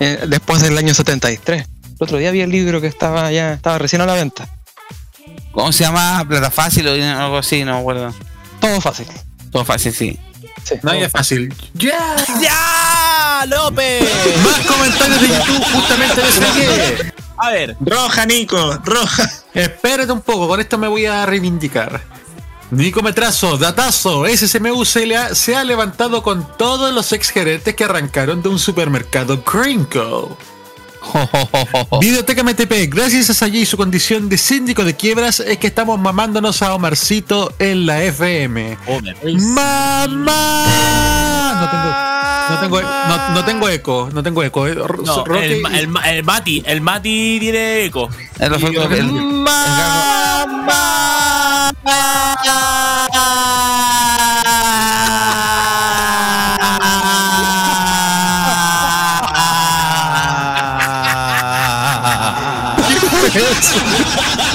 eh, después del año 73. El otro día vi el libro que estaba ya estaba recién a la venta. ¿Cómo se llama? Plata Fácil o algo así, no me acuerdo. Todo fácil. Todo fácil, sí. Nadie es fácil. ¡Ya! ¡Ya! ¡López! Más comentarios de YouTube justamente de ese A ver. Roja, Nico, roja. Espérate un poco, con esto me voy a reivindicar. Nico Metrazo, datazo, SSMU se, le ha, se ha levantado con todos los ex gerentes que arrancaron de un supermercado Crinkle. [laughs] Videoteca MTP, gracias a Sayé y su condición de síndico de quiebras es que estamos mamándonos a Omarcito en la FM. ¡Mamá! No tengo, no tengo, no, no tengo eco, no tengo eco. eh. No, el, el, el Mati, el Mati tiene eco. El, el- el-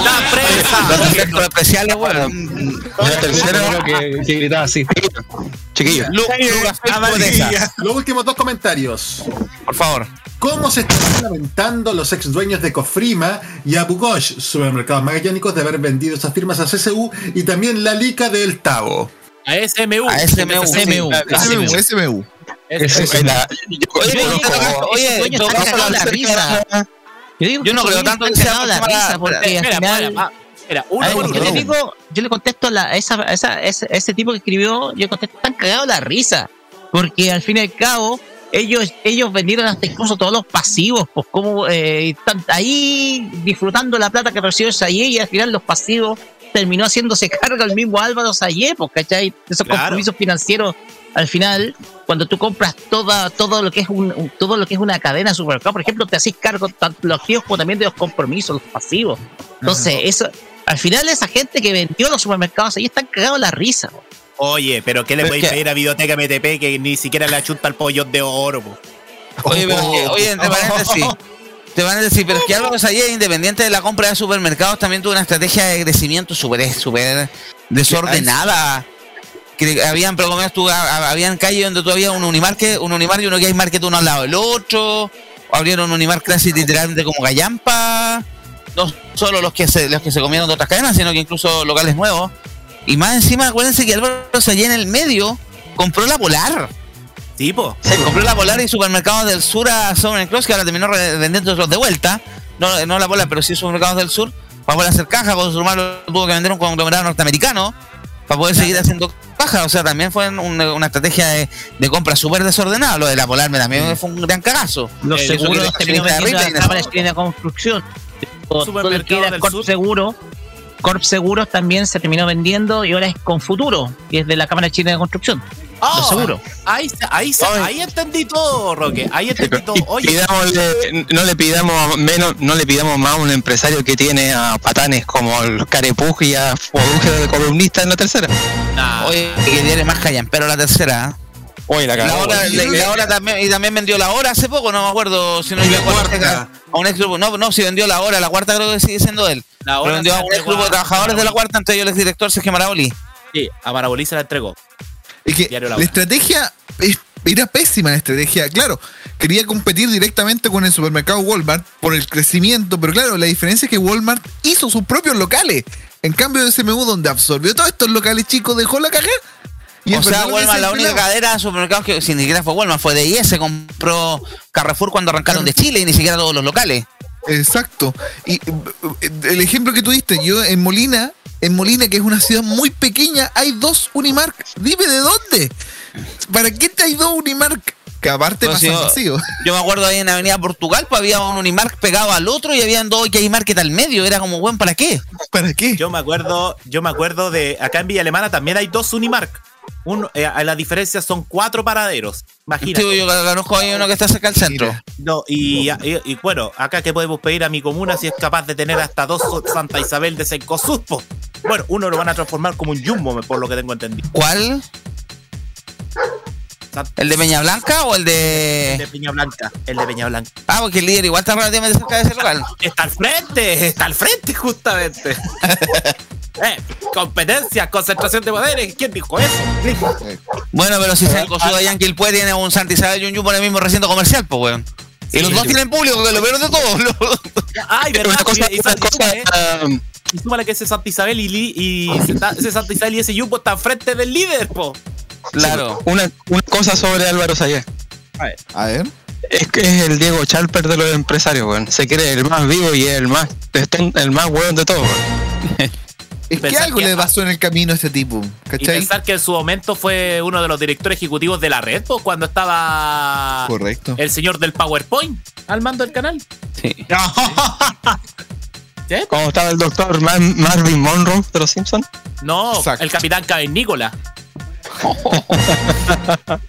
¡La presa! Los especiales, weón. La tercera que, que gritaba así. Esa. Los últimos dos comentarios. Por favor. ¿Cómo se están lamentando los ex dueños de Cofrima y Abugosh, supermercados magallánicos, de haber vendido esas firmas a CSU y también la Lica del Tavo? A SMU. A SMU. SMU. SMU, SMU. Oye, oye, Yo, digo Yo no creo tanto que sea la risa porque al Espera, final... espera, espera, A uno ver, yo uno. le digo, yo le contesto a la, a esa, a esa, ese, ese tipo que escribió, yo contesto, están cagados la risa. Porque al fin y al cabo, ellos, ellos vendieron hasta incluso todos los pasivos, pues como eh, están ahí disfrutando la plata que recibió Sayé y al final los pasivos terminó haciéndose [laughs] cargo el mismo Álvaro Sayé, pues, ¿cachai? Esos Claro. compromisos financieros al final, cuando tú compras toda, todo lo que es un, un- todo lo que es una cadena de supermercado, por ejemplo, te haces cargo tanto de los activos como también de los compromisos, los pasivos. Entonces, eso, al final esa gente que vendió los supermercados ahí están cagados la risa. Oye, pero ¿qué le podéis pedir a Videoteca MTP que ni siquiera le achunta el pollo de oro? po? Oye, pero es que- oye, entre paréntesis. Te van a decir, pero es que Álvaro Sayé, independiente de la compra de supermercados, también tuvo una estrategia de crecimiento súper súper desordenada. Que habían, pero ves tú, a- habían calles donde tú había un Unimarket, un Unimar y uno que hay market uno al lado del otro. Abrieron un Unimar casi literalmente como Gallampa. No solo los que se, los que se comieron de otras cadenas, sino que incluso locales nuevos. Y más encima, acuérdense que Álvaro Sayé en el medio compró la Polar. Tipo. Se compró la Polar y Supermercados del Sur a Southern Cross, que ahora terminó vendiéndolos de vuelta. No, no la Polar, pero sí Supermercados del Sur. Para poder hacer caja, con su hermano tuvo que vender un conglomerado norteamericano para poder seguir haciendo caja. O sea, también fue un- una, estrategia de, de compra súper desordenada. Lo de la Polar me también fue un gran cagazo. Los Eh, seguros que vendiendo Ripley, la de Construcción. Todo, lo que era Corp. Seguro, Corp Seguros también se terminó vendiendo y ahora es con Futuro, que es de la Cámara Chilena de Construcción. Ah, Los seguros. Ahí, ahí, ahí entendí todo, Roque. Ahí entendí todo. Oye, Pidámosle- no le pidamos menos, no le pidamos más a un empresario que tiene a patanes como el Carepuj y a de columnista en la tercera. Oye, que tiene más callan, pero la tercera. ¿eh? Oye, la La cagó. hora, la, la hora también, y también vendió la hora hace poco, no me acuerdo si no la llegó a cuarta. a un ex grupo. No, no, si vendió la hora, la cuarta creo que sigue siendo él. La Pero hora vendió a la un ex grupo de trabajadores de la cuarta, entre ellos el exdirector Sergio Maraoli. sí, a Marabolí se la entregó. Es que La estrategia es- era pésima la estrategia. Claro, quería competir directamente con el supermercado Walmart por el crecimiento, pero claro, la diferencia es que Walmart hizo sus propios locales. En cambio de SMU, donde absorbió todos estos locales chicos, dejó la. Y o sea, Walmart, la única cadena de supermercados que si ni siquiera fue Walmart, fue de IS, compró Carrefour cuando arrancaron de Chile y ni siquiera todos los locales. Exacto. Y eh, el ejemplo que tuviste, yo en Molina, en Molina, que es una ciudad muy pequeña, hay dos Unimark. Dime de dónde. ¿Para qué te hay dos Unimark? Que aparte Pues pasan yo- vacíos. Yo me acuerdo ahí en Avenida Portugal, pues había un Unimark pegado al otro y habían dos hay Market al medio. Era como, bueno, ¿para qué? ¿Para qué? Yo me acuerdo, yo me acuerdo de acá en Villa Alemana también hay dos Unimark. Uno, eh, a la diferencia son cuatro paraderos. Imagínate. Sí, yo conozco ahí uno que está cerca del centro. No, y, y- y bueno, acá que podemos pedir a mi comuna si es capaz de tener hasta dos Santa Isabel de Sencosud, po? Bueno, uno lo van a transformar como un jumbo, por lo que tengo entendido. ¿Cuál? ¿El de Peña Blanca o el El de.? de Peña Blanca, el de Peña Blanca. Ah, porque el líder igual está relativamente cerca de ese local. Está al frente, está al frente justamente. [laughs] eh, competencia, concentración de poderes. ¿Quién dijo eso? Bueno, pero si se cosudo allá en Quilpue tiene un Santa Isabel y un Jumbo en el mismo recinto comercial, pues, weón. Y los dos tienen público, que lo peor de todo. Ay, [laughs] verdad. Una cosa, y, y- una y- cosa, eh, ah, y súmale que ese Santa Isabel y, Li- y ese, ta- ese Santa Isabel y ese Jumbo está al frente del líder, po. Claro. una, una cosa sobre Álvaro Sayé. A ver. Es que es el Diego Chalper de los empresarios, weón. Se cree el más vivo y el más el más weón de todos, weón. [laughs] Es que Pensar algo que- le pasó en el camino a este tipo. Y ¿Cachai? pensar que en su momento fue uno de los directores ejecutivos de la red, po, cuando estaba Correcto. el señor del PowerPoint al mando del canal. Sí. [laughs] ¿Sí? Como estaba el doctor Mar- Marvin Monroe de los Simpsons. No, Exacto. el capitán Cavernícola. [laughs]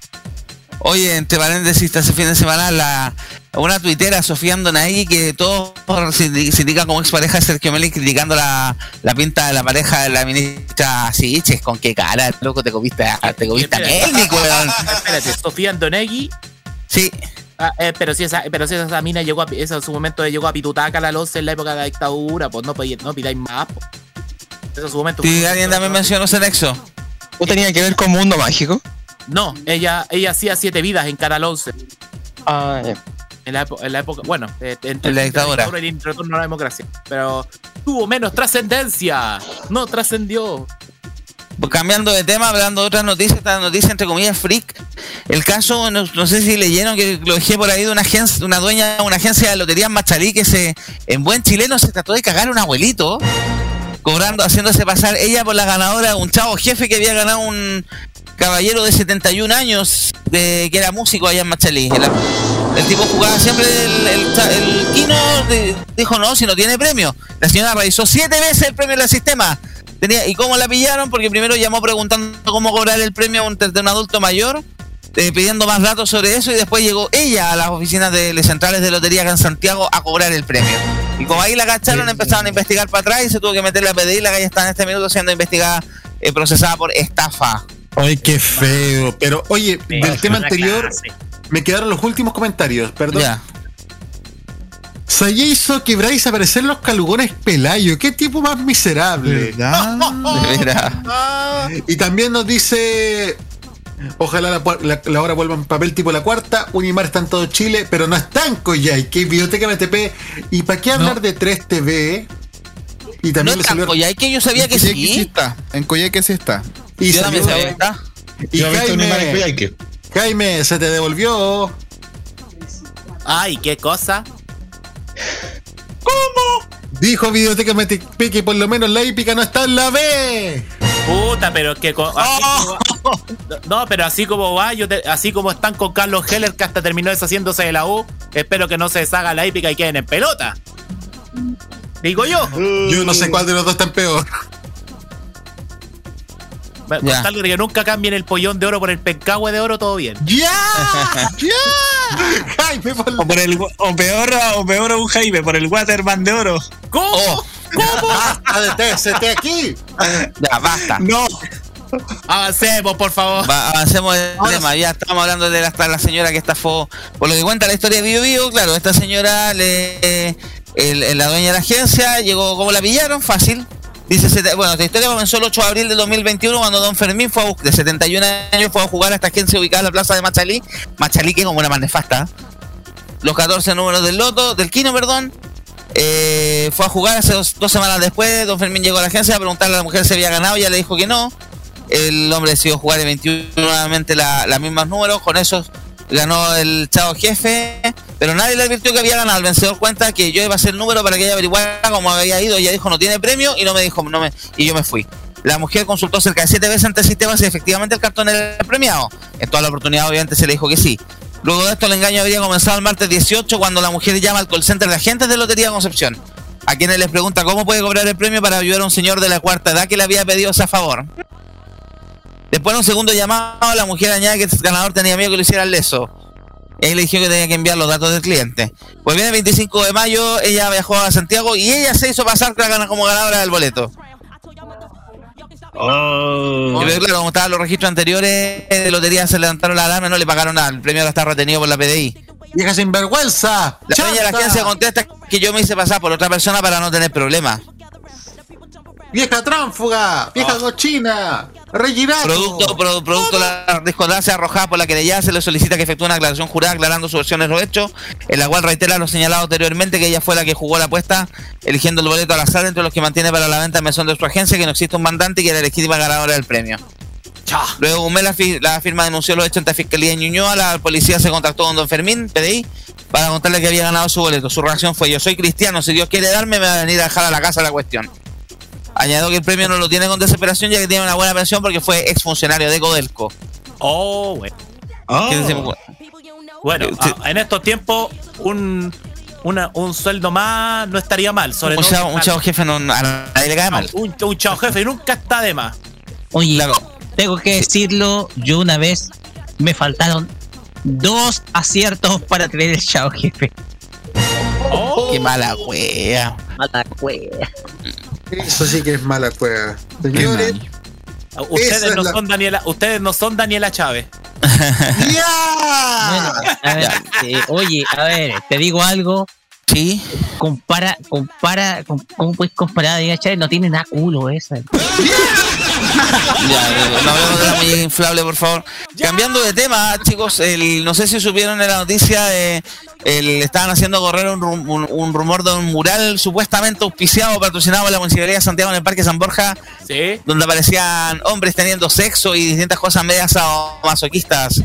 Oye, entre paréntesis, este fin de semana la, una tuitera, Sofía Andonaegui, que todos se, indican como expareja de Sergio Melli criticando la, la pinta de la pareja de la ministra Siches. ¿Con qué cara, loco, te comiste, te comiste a Espérate. Melnik, weón? Espérate, Sofía Andonegui Sí, Ah, eh, pero si esa, pero si esa mina llegó a, esa en su momento llegó a Pitutaca la Lonce en la época de la dictadura, pues no, pues, no pidáis más, pues. Eso en su momento. Sí, alguien también mencionó ese nexo. ¿No tenía que ver con Mundo Mágico? No, ella, ella hacía siete vidas en Canal 11. Ah, ya. En la, época, en la época, bueno, eh, entre En la dictadura. y el retorno a la democracia. Pero tuvo menos trascendencia. No trascendió. Pues cambiando de tema, hablando de otras noticias, esta noticia entre comillas freak. El caso, no, no sé si leyeron que lo dejé por ahí de una agencia, una dueña de una agencia de lotería en Machalí que se, en buen chileno se trató de cagar a un abuelito, cobrando, haciéndose pasar ella por la ganadora, un chavo jefe que había ganado un caballero de 71 años, de, que era músico allá en Machalí. El, el tipo jugaba siempre el, el, Kino, de- dijo no, si no tiene premio. La señora realizó siete veces el premio del sistema. Tenía, ¿Y cómo la pillaron? Porque primero llamó preguntando cómo cobrar el premio a un- de un adulto mayor, eh, pidiendo más datos sobre eso, y después llegó ella a las oficinas de las centrales de lotería acá en Santiago a cobrar el premio. Y como ahí la cacharon, empezaron a investigar para atrás y se tuvo que meterle a pedir. La calle está en este minuto siendo investigada, eh, procesada por estafa. Ay, qué feo. Pero oye, del tema anterior clase. me quedaron los últimos comentarios, perdón. Ya. Saye hizo quebrar y desaparecer los calugones Pelayo. Qué tipo más miserable. [laughs] De. Y también nos dice. Ojalá la, pu- la- la hora vuelva en papel tipo la cuarta. Unimar está en todo Chile, pero no está en Coyay, que es Biblioteca MTP. ¿Y para qué hablar de 3TV? Y No también es le tan salió. Coyhai que yo sabía En que sí sí. está. En Coyhaique sí está. Y Yo también sabía está. Y Yo Jaime. Jaime, se te devolvió. Ay, qué cosa. Dijo Videoteca MTP que por lo menos la hípica no está en la B. Puta, pero es que con- como- no, pero así como va, yo te- así como están con Carlos Heller que hasta terminó deshaciéndose de la U, espero que no se deshaga la hípica y queden en pelota. Digo yo. Yo no sé cuál de los dos está en peor. Con tal de que nunca cambien el pollón de oro por el pencahue de oro, todo bien. ¡Ya! ¡Ya! [laughs] Jaime, por O, por el, o peor, o peor un Jaime, por el Waterman de oro. ¿Cómo? Oh, ¡Basta de TST aquí! ya, basta. No. Avancemos, por favor. Va, avancemos del tema. Ya estamos hablando de la, la señora que estafó. Por lo que cuenta la historia de Bio Bio, claro, esta señora, le, el- el- la dueña de la agencia, llegó como la pillaron, fácil. Dice, bueno, esta historia comenzó el 8 de abril de 2021 cuando Don Fermín fue a de 71 años fue a jugar a esta agencia ubicada en la plaza de Machalí. Machalí que es como una más nefasta. Los 14 números del loto, del Kino, perdón. Eh, fue a jugar hace dos, semanas después. Don Fermín llegó a la agencia a preguntarle a la mujer si había ganado. Ella le dijo que no. El hombre decidió jugar el 21 nuevamente la- mismas números. Con esos ganó el chavo jefe. Pero nadie le advirtió que había ganado. El vencedor cuenta que yo iba a hacer el número para que ella averiguara cómo había ido. Ella dijo no tiene premio y no me dijo. No me, y yo me fui. La mujer consultó cerca de siete veces ante el sistema si efectivamente el cartón era premiado. En toda la oportunidad obviamente se le dijo que sí. Luego de esto el engaño habría comenzado el martes 18 cuando la mujer llama al call center de agentes de Lotería Concepción. A quienes les pregunta cómo puede cobrar el premio para ayudar a un señor de la cuarta edad que le había pedido ese favor. Después de un segundo llamado, la mujer añade que el ganador tenía miedo que lo hiciera leso. Ahí le dijo que tenía que enviar los datos del cliente. Pues bien, el 25 de mayo ella viajó a Santiago y ella se hizo pasar como ganadora del boleto. Oh. Y pero claro, como estaban los registros anteriores de lotería, se levantaron la alarma y no le pagaron nada. El premio ahora está retenido por la PDI. ¡Vieja sinvergüenza! La dueña de la agencia contesta que yo me hice pasar por otra persona para no tener problemas. ¡Vieja tránfuga! ¡Vieja cochina! ¡Regirato! Producto, pro- producto de la discordancia arrojada por la querella se le solicita que efectúe una aclaración jurada aclarando su versión de los hechos, en la cual reitera lo señalado anteriormente que ella fue la que jugó la apuesta, eligiendo el boleto al azar entre los que mantiene para la venta en mesón de su agencia, que no existe un mandante y que era legítima ganadora del premio. Luego Gumel, la, fi- la firma denunció los hechos ante la Fiscalía de Ñuñoa, la policía se contactó con Don Fermín, PDI, para contarle que había ganado su boleto. Su reacción fue, yo soy cristiano, si Dios quiere darme, me va a venir a dejar a la casa la cuestión. Añadió que el premio no lo tiene con desesperación ya que tiene una buena pensión porque fue exfuncionario de Codelco. Oh, bueno. ¿Qué decimos? Bueno, a- en estos tiempos, un, una- un sueldo más no estaría mal. Sobre Un todo- chavo, un chavo jefe no, a nadie le cae mal. Un, un chavo jefe nunca está de más. Oye, tengo que decirlo, yo una vez me faltaron dos aciertos para tener el chavo jefe. Qué mala wea. Mala wea. Eso sí que es mala cueva. Señores, Ustedes no, la- son Daniela, ustedes no son Daniela Chávez. [laughs] Bueno, a ver, eh, oye, a ver, te digo algo. Sí. Compara, compara, com- ¿cómo puedes comparar? Diga, Chávez, no tiene nada culo esa. [laughs] Ya, no hablemos de la [laughs] muñeca inflable, por favor. Cambiando de tema, chicos, el, no sé si supieron en la noticia de el, estaban haciendo correr un, rum- un- un rumor de un mural supuestamente auspiciado, patrocinado por la Municipalidad de Santiago en el Parque San Borja, Sí. donde aparecían hombres teniendo sexo y distintas cosas medias masoquistas.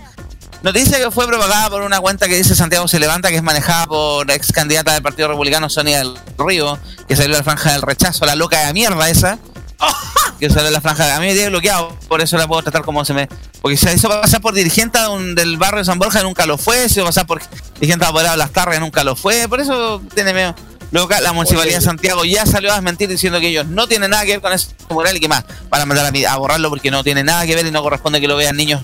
Noticia que fue propagada por una cuenta que dice Santiago se levanta, que es manejada por ex candidata del Partido Republicano Sonia del Río, que salió de la franja del rechazo, la loca de mierda esa. [laughs] Que salió de la franja. A mí me tiene bloqueado, por eso la puedo tratar como se me. Porque se hizo pasar por dirigente del barrio de San Borja, nunca lo fue. Se hizo pasar por dirigente apoderado de las Tarras, nunca lo fue. Por eso tiene medio. Loca, la Municipalidad de Santiago ya salió a desmentir diciendo que ellos no tienen nada que ver con ese mural y que más. Van a mandar a, a borrarlo porque no tiene nada que ver y no corresponde que lo vean niños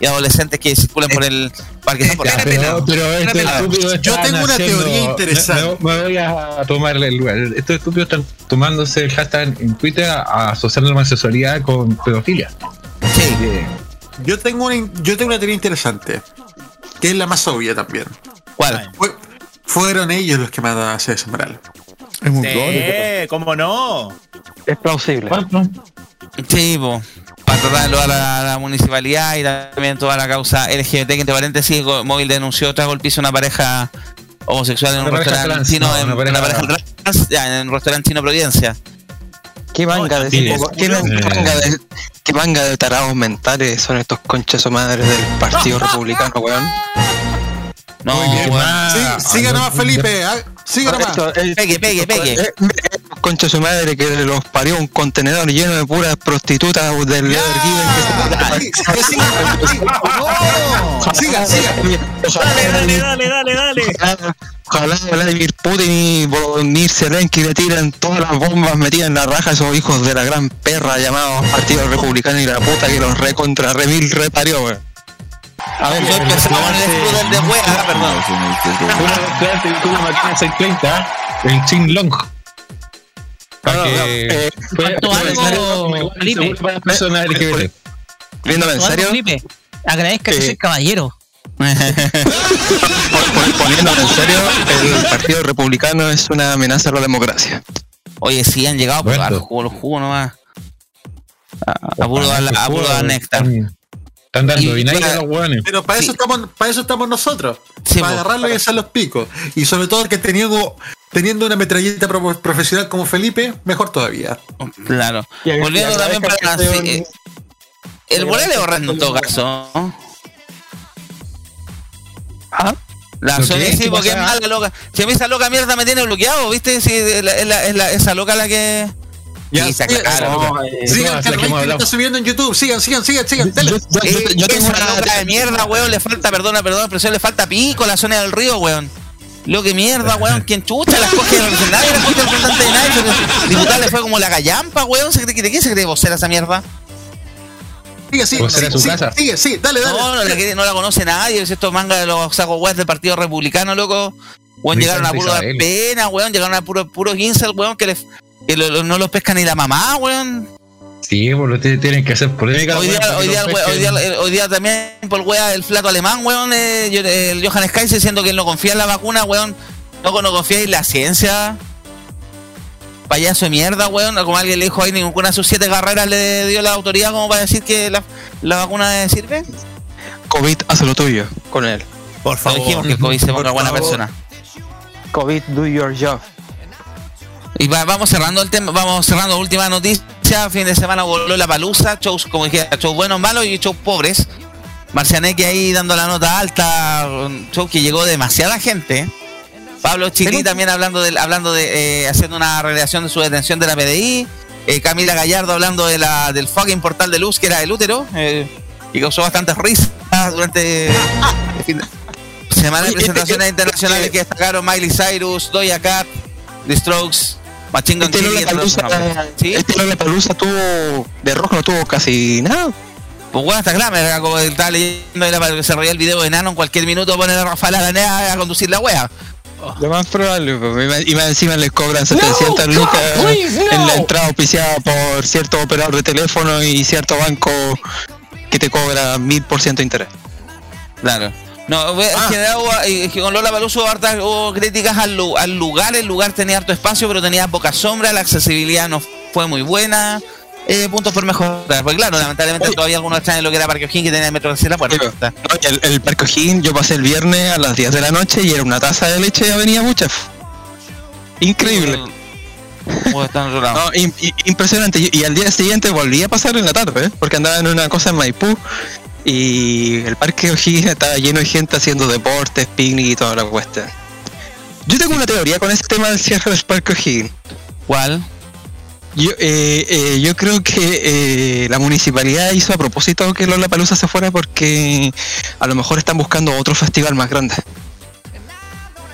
y adolescentes que circulan por el parque pero, estúpidos Yo tengo una haciendo- teoría interesante. Me, me voy a tomar el lugar. Estos estúpidos están tomándose el hashtag en Twitter a asociando la homosexualidad con pedofilia. Yo tengo una, yo tengo una teoría interesante, que es la más obvia también. ¿Cuál? Fue- fueron ellos los que mandaron a ese mural. Es muy Sí, ¿cómo no? Es plausible. Sí, po. Para tratarlo a la, a la municipalidad y también toda la causa LGBT, que entre paréntesis, Móvil denunció tras golpiza una pareja homosexual en un Una restaurante trans, chino, no, en, una pareja- una pareja trans, ya, en un restaurante chino Providencia. ¿Qué manga de, sí, ¿qué, manga de, qué manga de tarados mentales son estos conchas o madres del Partido Republicano, weón? No, Muy bien. weón. Sí, siga nomás, Felipe. ah, Siga nomás. Esto, eh, Pegue, pegue, pegue. Eh, eh, Concha su madre que los parió un contenedor lleno de puras prostitutas del Leather Given que se no. [laughs] Siga, siga. Dale, dale, dale, dale, dale. Ojalá, Vladimir Putin y Volodymyr Zelensky le tiren todas las bombas metidas en la raja a esos hijos de la gran perra llamados Partido Republicano y la puta que los recontra remil reparió, weón. A ver, escudo del de wea, perdón. Una estudiante con una máquina 630 en Chin Long. Para que Faltó algo, Felipe. para las personas LGBT. Viéndome en serio, Felipe. Agradezca que Eh. soy caballero. pon- pon- poniéndome en serio, el Partido Republicano es una amenaza a la democracia. Oye, sí, han llegado por Bueno. los jugos, los jugos nomás. A, a puro dar dar néctar. Están dando vinagre a los hueones. Pero para eso estamos, para eso estamos nosotros. Sí, para po. agarrarlo y hacer los picos. Y sobre todo que teniendo, teniendo una metralleta pro- profesional como Felipe, mejor todavía. Claro. Volviendo también para un- eh, el Morel es horrendo en todo caso. ¿Ah? La ¿Lo Sony sí, ¿Qué porque es mala loca. Si a mí esa loca mierda me tiene bloqueado, ¿viste? Si es la, es la- es la- esa loca la que. Ya, Sí, claro. No, eh, sigan que que está subiendo en YouTube. Sigan, sigan, sigan, sigan. Dale. yo, yo- yo tengo una. loca de mierda, weón, le falta, perdona, perdona, pero le falta pico a la zona del río, weón. Lo que mierda, weón, quien chucha las coge, nadie la coge representante de nadie. El diputado le fue como la gallampa, weón. ¿Se cree- ¿De qué se cree vocera esa mierda? Sigue, sigue, Pues era sigue, su sigue, casa. sigue, sigue, dale, dale. No, no la, quiere- no la conoce nadie. Es estos mangas de los sacos weón del Partido Republicano, loco. Weón, llegaron a puro pena, weón. Llegaron a puro, puro ginsel, weón, que, les- que lo- lo- no los pesca ni la mamá, weón. Sí, pues lo tienen que hacer polémica. Hoy día, weón, hoy, día, los hoy, pesquen. día, hoy día también por wea el flaco alemán, weón, eh, yo- el Johannes Kaiser diciendo que él no confía en la vacuna, weón. No, no confía en la ciencia. Payaso de mierda, weón. Como alguien le dijo ahí, ninguna de sus siete carreras le dio la autoridad como para decir que la, la vacuna sirve. COVID, haz lo tuyo con él. Por Lo dijimos que el COVID se ponga buena favor. persona. COVID, do your job. Y va- vamos cerrando el tema, vamos cerrando última noticia. Fin de semana voló la palusa, shows, como dije, shows buenos, malos y shows pobres. Marcianeque ahí dando la nota alta, un show que llegó demasiada gente. Pablo Chilí también hablando de, hablando de eh, haciendo una relación de su detención de la PDI. Eh, Camila Gallardo hablando de la, del fucking portal de luz que era el útero. eh, y causó bastantes risas durante el fin de semana de Oye, presentaciones eh, internacionales que destacaron Miley Cyrus, Doja Cat, The Strokes, Machine Gun Este Kelly, nombres. ¿Sí? este Lollapalooza tuvo, de rojo no tuvo casi nada. Pues bueno, hasta Glamour, era como estaba leyendo era para que se reía el video de Nano en cualquier minuto poner a Rafael Aranea a conducir la wea. Lo más probable, pues, y más- encima les cobran 700 God, lucas please, no. en la entrada auspiciada por cierto operador de teléfono y cierto banco que te cobra mil por ciento de interés. Claro. No, es que, hubo- es que con Lola Paluso hubo críticas al, al lugar. El lugar tenía harto espacio, pero tenía poca sombra. La accesibilidad no fue muy buena. Eh, puntos por mejorar. Porque claro, lamentablemente todavía algunos extrañan lo que era Parque O'Higgins que tenía el metro hacia la puerta. El, el Parque O'Higgins yo pasé el viernes a las 10 de la noche y era una taza de leche de Avenida Muchas. Increíble. En lado. No, impresionante. Y, y al día siguiente volví a pasar en la tarde, ¿eh? porque andaba en una cosa en Maipú y el Parque O'Higgins estaba lleno de gente haciendo deportes, picnic y toda la cuestión. Yo tengo una teoría con ese tema del cierre del Parque O'Higgins. ¿Cuál? Yo, eh, eh, yo creo que eh, la municipalidad hizo a propósito que Lola Palusa se fuera porque a lo mejor están buscando otro festival más grande.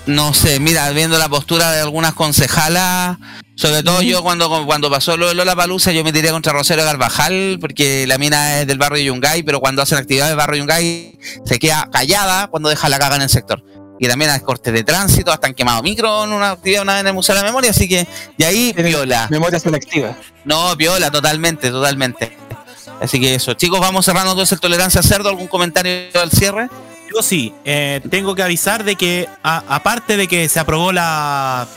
No sé, mira, viendo la postura de algunas concejalas, sobre todo yo cuando cuando pasó lo de Lola Palusa, yo me tiré contra Rosero Carvajal, porque la mina es del barrio Yungay, pero cuando hacen actividades del barrio Yungay se queda callada cuando deja la caga en el sector. Y también hay cortes de tránsito, hasta han quemado micro en una actividad una vez en el Museo de la Memoria, así que, y ahí viola. Memoria selectiva. No, viola, totalmente, totalmente. Así que eso, chicos, vamos cerrando entonces tolerancia a cerdo, algún comentario al cierre. Yo sí, eh, tengo que avisar de que, a- aparte de que se aprobó la,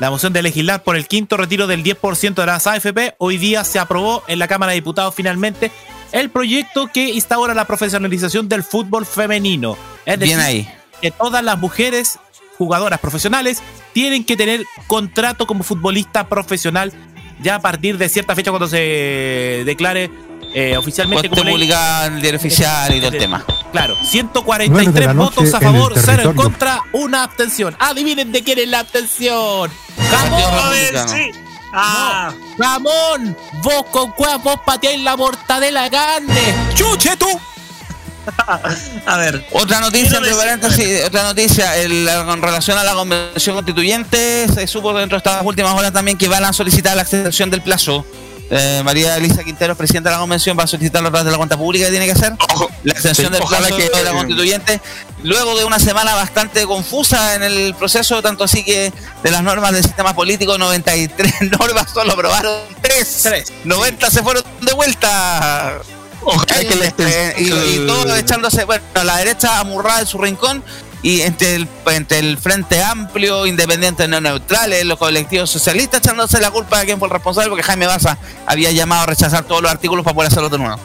la moción de legislar por el quinto retiro del 10% de las AFP, hoy día se aprobó en la Cámara de Diputados finalmente el proyecto que instaura la profesionalización del fútbol femenino. Es decir, Bien ahí. que todas las mujeres jugadoras profesionales tienen que tener contrato como futbolista profesional ya a partir de cierta fecha cuando se declare eh, oficialmente Cuando como en el diario oficial y todo el tema. Claro, Nueve de 143 la noche votos a en favor, 0 en contra, una abstención. Adivinen de quién es la abstención. ¡Jamón! Ah. ¡Ramón! Vos con cuevas, vos pateáis la mortadela de carne. ¡Chuche tú! [laughs] A ver. Otra noticia, paréntesis, otra noticia, el- con relación a la convención constituyente, se supo dentro de estas últimas horas también que van a solicitar la extensión del plazo. Eh, María Elisa Quinteros, presidenta de la convención, va a solicitarlo a través de la cuenta pública que tiene que hacer. La extensión Sí, del plazo que- de la constituyente. Luego de una semana bastante confusa en el proceso, tanto así que de las normas del sistema político, 93 [laughs] normas solo aprobaron 3. 90 se fueron de vuelta. Ojalá que la Eh, y, y todo echándose, bueno, a la derecha amurrada en su rincón y entre el, entre el Frente Amplio, Independientes No Neutrales, los colectivos socialistas echándose la culpa de quién fue el responsable porque Jaime Baza había llamado a rechazar todos los artículos para poder hacerlo de nuevo.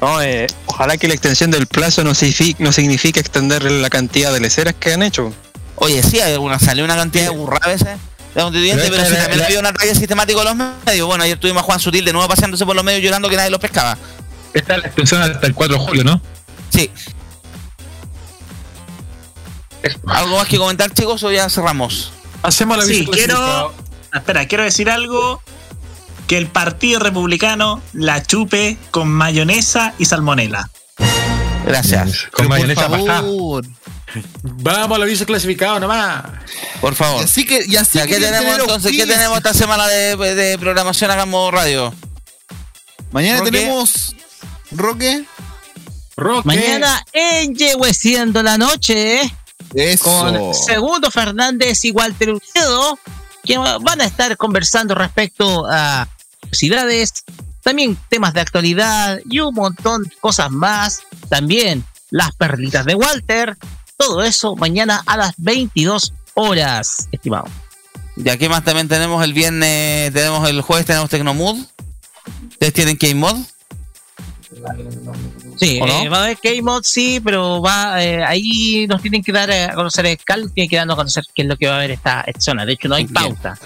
No, eh, ojalá que la extensión del plazo no, signifi- no signifique extender la cantidad de leceras que han hecho. Oye, sí, hay alguna, salió una cantidad de burra a veces de constituyente, Pero también había un ataque sistemático a los medios. Bueno, ayer tuvimos a Juan Sutil de nuevo paseándose por los medios llorando que nadie los pescaba. Esta es la extensión hasta el 4 de julio, ¿no? Sí. ¿Algo más que comentar, chicos, o ya cerramos? Hacemos la Sí, visita quiero. clasificada. Espera, quiero decir algo. Que el Partido Republicano la chupe con mayonesa y salmonela. Gracias. Con Por mayonesa pasada. favor. Vamos al aviso clasificado nomás. Por favor. Y así que, y así Ya, ¿Qué querían tenemos entonces? ¿Qué tenemos esta semana de, de programación Hagamos Radio? Mañana Roque. tenemos. Roque. Roque. Mañana en Yehueciendo la noche. Eso. con Segundo Fernández y Walter Ucedo, que van a estar conversando respecto a curiosidades, también temas de actualidad y un montón de cosas más. También las perlitas de Walter. Todo eso mañana a las 22 horas, estimado. Ya, ¿qué más también tenemos el viernes? Tenemos el jueves, tenemos Tecnomood. ¿Ustedes tienen K-Mod? Sí, eh, va a haber K-Mod, sí, pero va eh, ahí nos tienen que dar eh, a conocer el Cal, tiene que darnos a conocer qué es lo que va a haber esta, esta zona. De hecho, no hay Bien. pauta.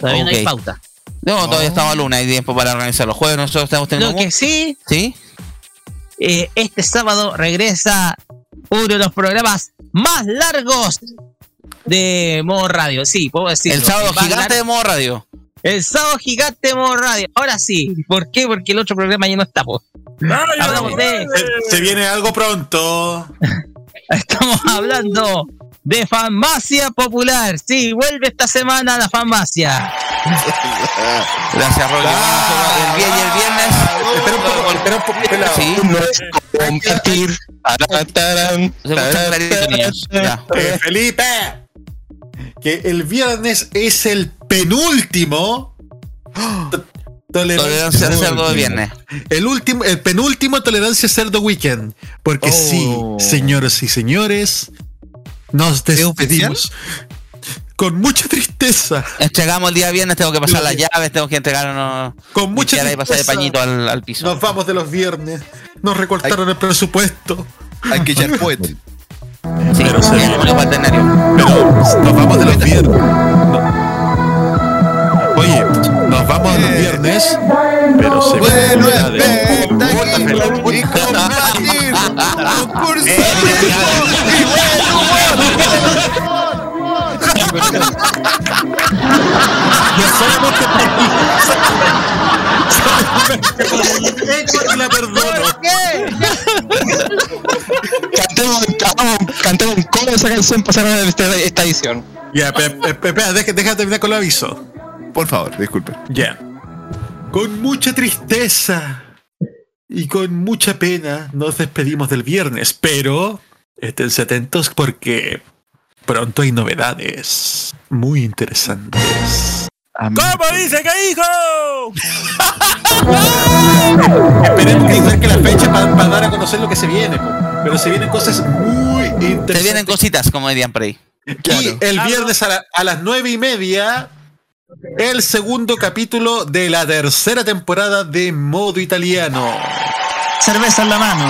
Todavía no hay pauta. No, todavía estamos a luna, hay tiempo para organizar los jueves. Nosotros tenemos Lo Tecnomood. que sí, ¿Sí? eh, este sábado regresa uno de los programas más largos de Modo Radio. Sí, puedo decirlo. El sábado gigante de modo radio. El sábado gigante de Modo Radio. Ahora sí. ¿Por qué? Porque el otro programa ya no está. po. Hablamos de, Se, se viene algo pronto. [laughs] estamos hablando de Farmacia Popular. Sí, vuelve esta semana la Farmacia. [laughs] Gracias, Roque. el viernes y el viernes. Espera un poco, espera un poco. Sí. Eh, Felipe. Que el viernes es el penúltimo. [gasps] Tolerancia cerdo de viernes. El último, el penúltimo tolerancia cerdo weekend. Porque Oh. sí, señoras y señores, nos despedimos con mucha tristeza. Entregamos el día viernes, tengo que pasar las llaves, tengo que entregar unos. Con mucha limpiar y pasar de tristeza. pañito al, al piso. Nos vamos de los viernes. Nos recortaron el presupuesto. Hay que echar [laughs] poet. Sí, pero. Pero nos vamos de los viernes. No. Nos vamos de los viernes, pero se Bueno, de- y compartir concurso y y la perdono. Cantemos, cantemos, un coro esa canción para cerrar esta, edición. Ya, pe- pe- pe- espera, deja, deja terminar con el aviso. Por favor, disculpe. Ya. Con mucha tristeza y con mucha pena nos despedimos del viernes, pero esténse atentos porque pronto hay novedades muy interesantes. ¿Cómo dice que hijo? [laughs] Esperemos que acerque la fecha para dar a conocer lo que se viene, pero se vienen cosas muy interesantes. Se vienen cositas, como dirían por ahí. Y el viernes a, la- a las nueve y media, el segundo capítulo de la tercera temporada de Modo Italiano. Cerveza en la mano.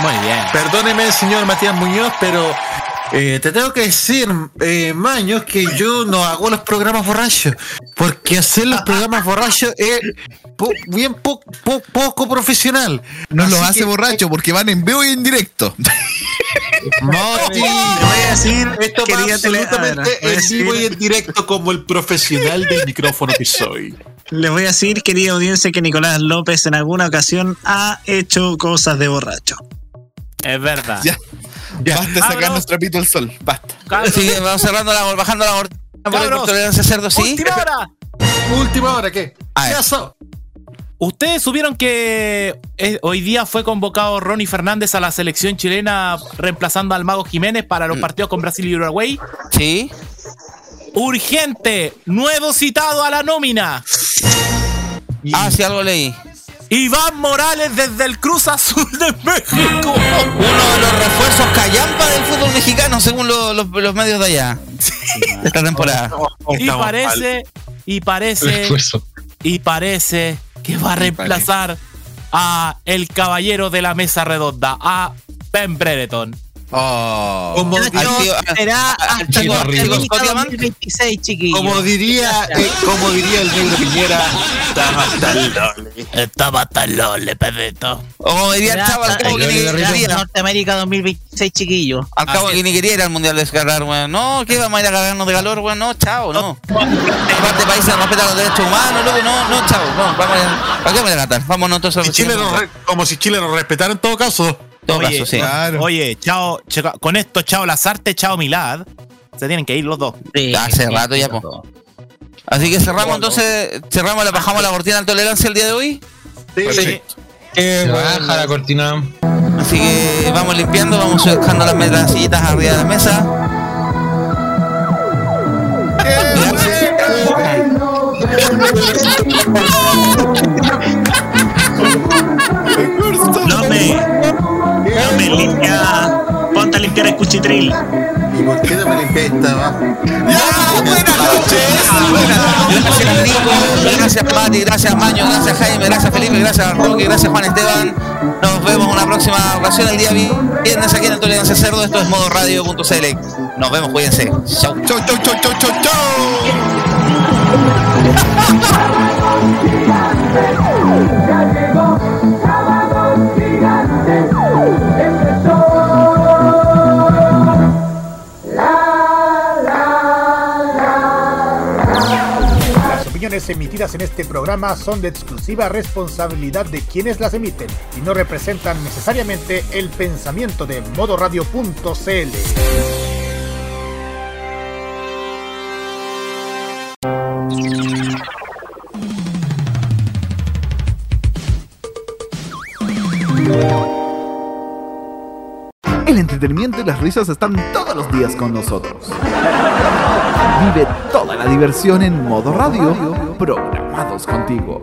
Muy bien. Perdóneme, señor Matías Muñoz, pero eh, te tengo que decir, eh, Maños, que yo no hago los programas borrachos. Porque hacer los programas borrachos es po- bien po- po- poco profesional. No los hace que- borracho porque van en vivo y en directo. Moti, voy a decir, esto va querida tele- absolutamente a en vivo y en directo como el profesional del micrófono que soy. Les voy a decir, querida audiencia, que Nicolás López en alguna ocasión ha hecho cosas de borracho. Es verdad. Ya. Basta de sacarnos trapito al sol. Basta. Sí, vamos cerrando la bajando la por por tolerancia cerdo, sí. Última hora. Última hora, ¿qué? ¿Qué pasó? ¿Ustedes supieron que eh, hoy día fue convocado Ronnie Fernández a la selección chilena reemplazando al Mago Jiménez para los partidos con Brasil y Uruguay? Sí. Urgente, nuevo citado a la nómina. Ah, sí, algo leí. Iván Morales desde el Cruz Azul de México. Uno de los refuerzos callampa del fútbol mexicano, según lo- los, los medios de allá. De esta temporada. Y parece, y parece, y parece que va a reemplazar a el caballero de la mesa redonda, a Ben Brereton. Oh. Como, Será hasta el rico. 2026, chiquillos. como diría, eh, como diría el negro Piñera, Estaba tan lole, perrito. O como diría el chavo, al cabo que ni quería. Norteamérica 2026, chiquillos. Al cabo que ni quería ir al mundial de descargar, weón. No, que vamos a ir a cagarnos de calor, weón. No, chao, no. Aparte, países respetan los derechos humanos, loco. No, no, chao. No, vamos a ir. ¿Para qué vamos a ir a Qatar? Vámonos entonces Si Chile no re- como si Chile lo respetara en todo caso. Todo Oye, caso, sí. Claro. Oye, chao, con esto, chao Lazarte, chao Milad. Se tienen que ir los dos. Sí, Hace sí, rato ya, sí, po. Así que cerramos entonces, cerramos, la bajamos la cortina de tolerancia el día de hoy. Sí. Que baja la cortina. Así que vamos limpiando, vamos dejando las, las sillitas arriba de la mesa. No me, me limpia. Ponte a limpiar el cuchitril. ¿Y por qué no me limpié esta? va? Gracias Nico, gracias Mati, gracias Maño, gracias Jaime, gracias Felipe, gracias Roque, gracias Juan Esteban. Nos vemos en una próxima ocasión el día viernes aquí en el Tolerancia Cerdo. Esto es modoradio.cl. Nos vemos, cuídense. Chau. Chau, chau, chau, chau, chau, chau. Opiniones emitidas en este programa son de exclusiva responsabilidad de quienes las emiten y no representan necesariamente el pensamiento de modoradio.cl. El entretenimiento y las risas están todos los días con nosotros. Vive toda la diversión en modo radio, programados contigo.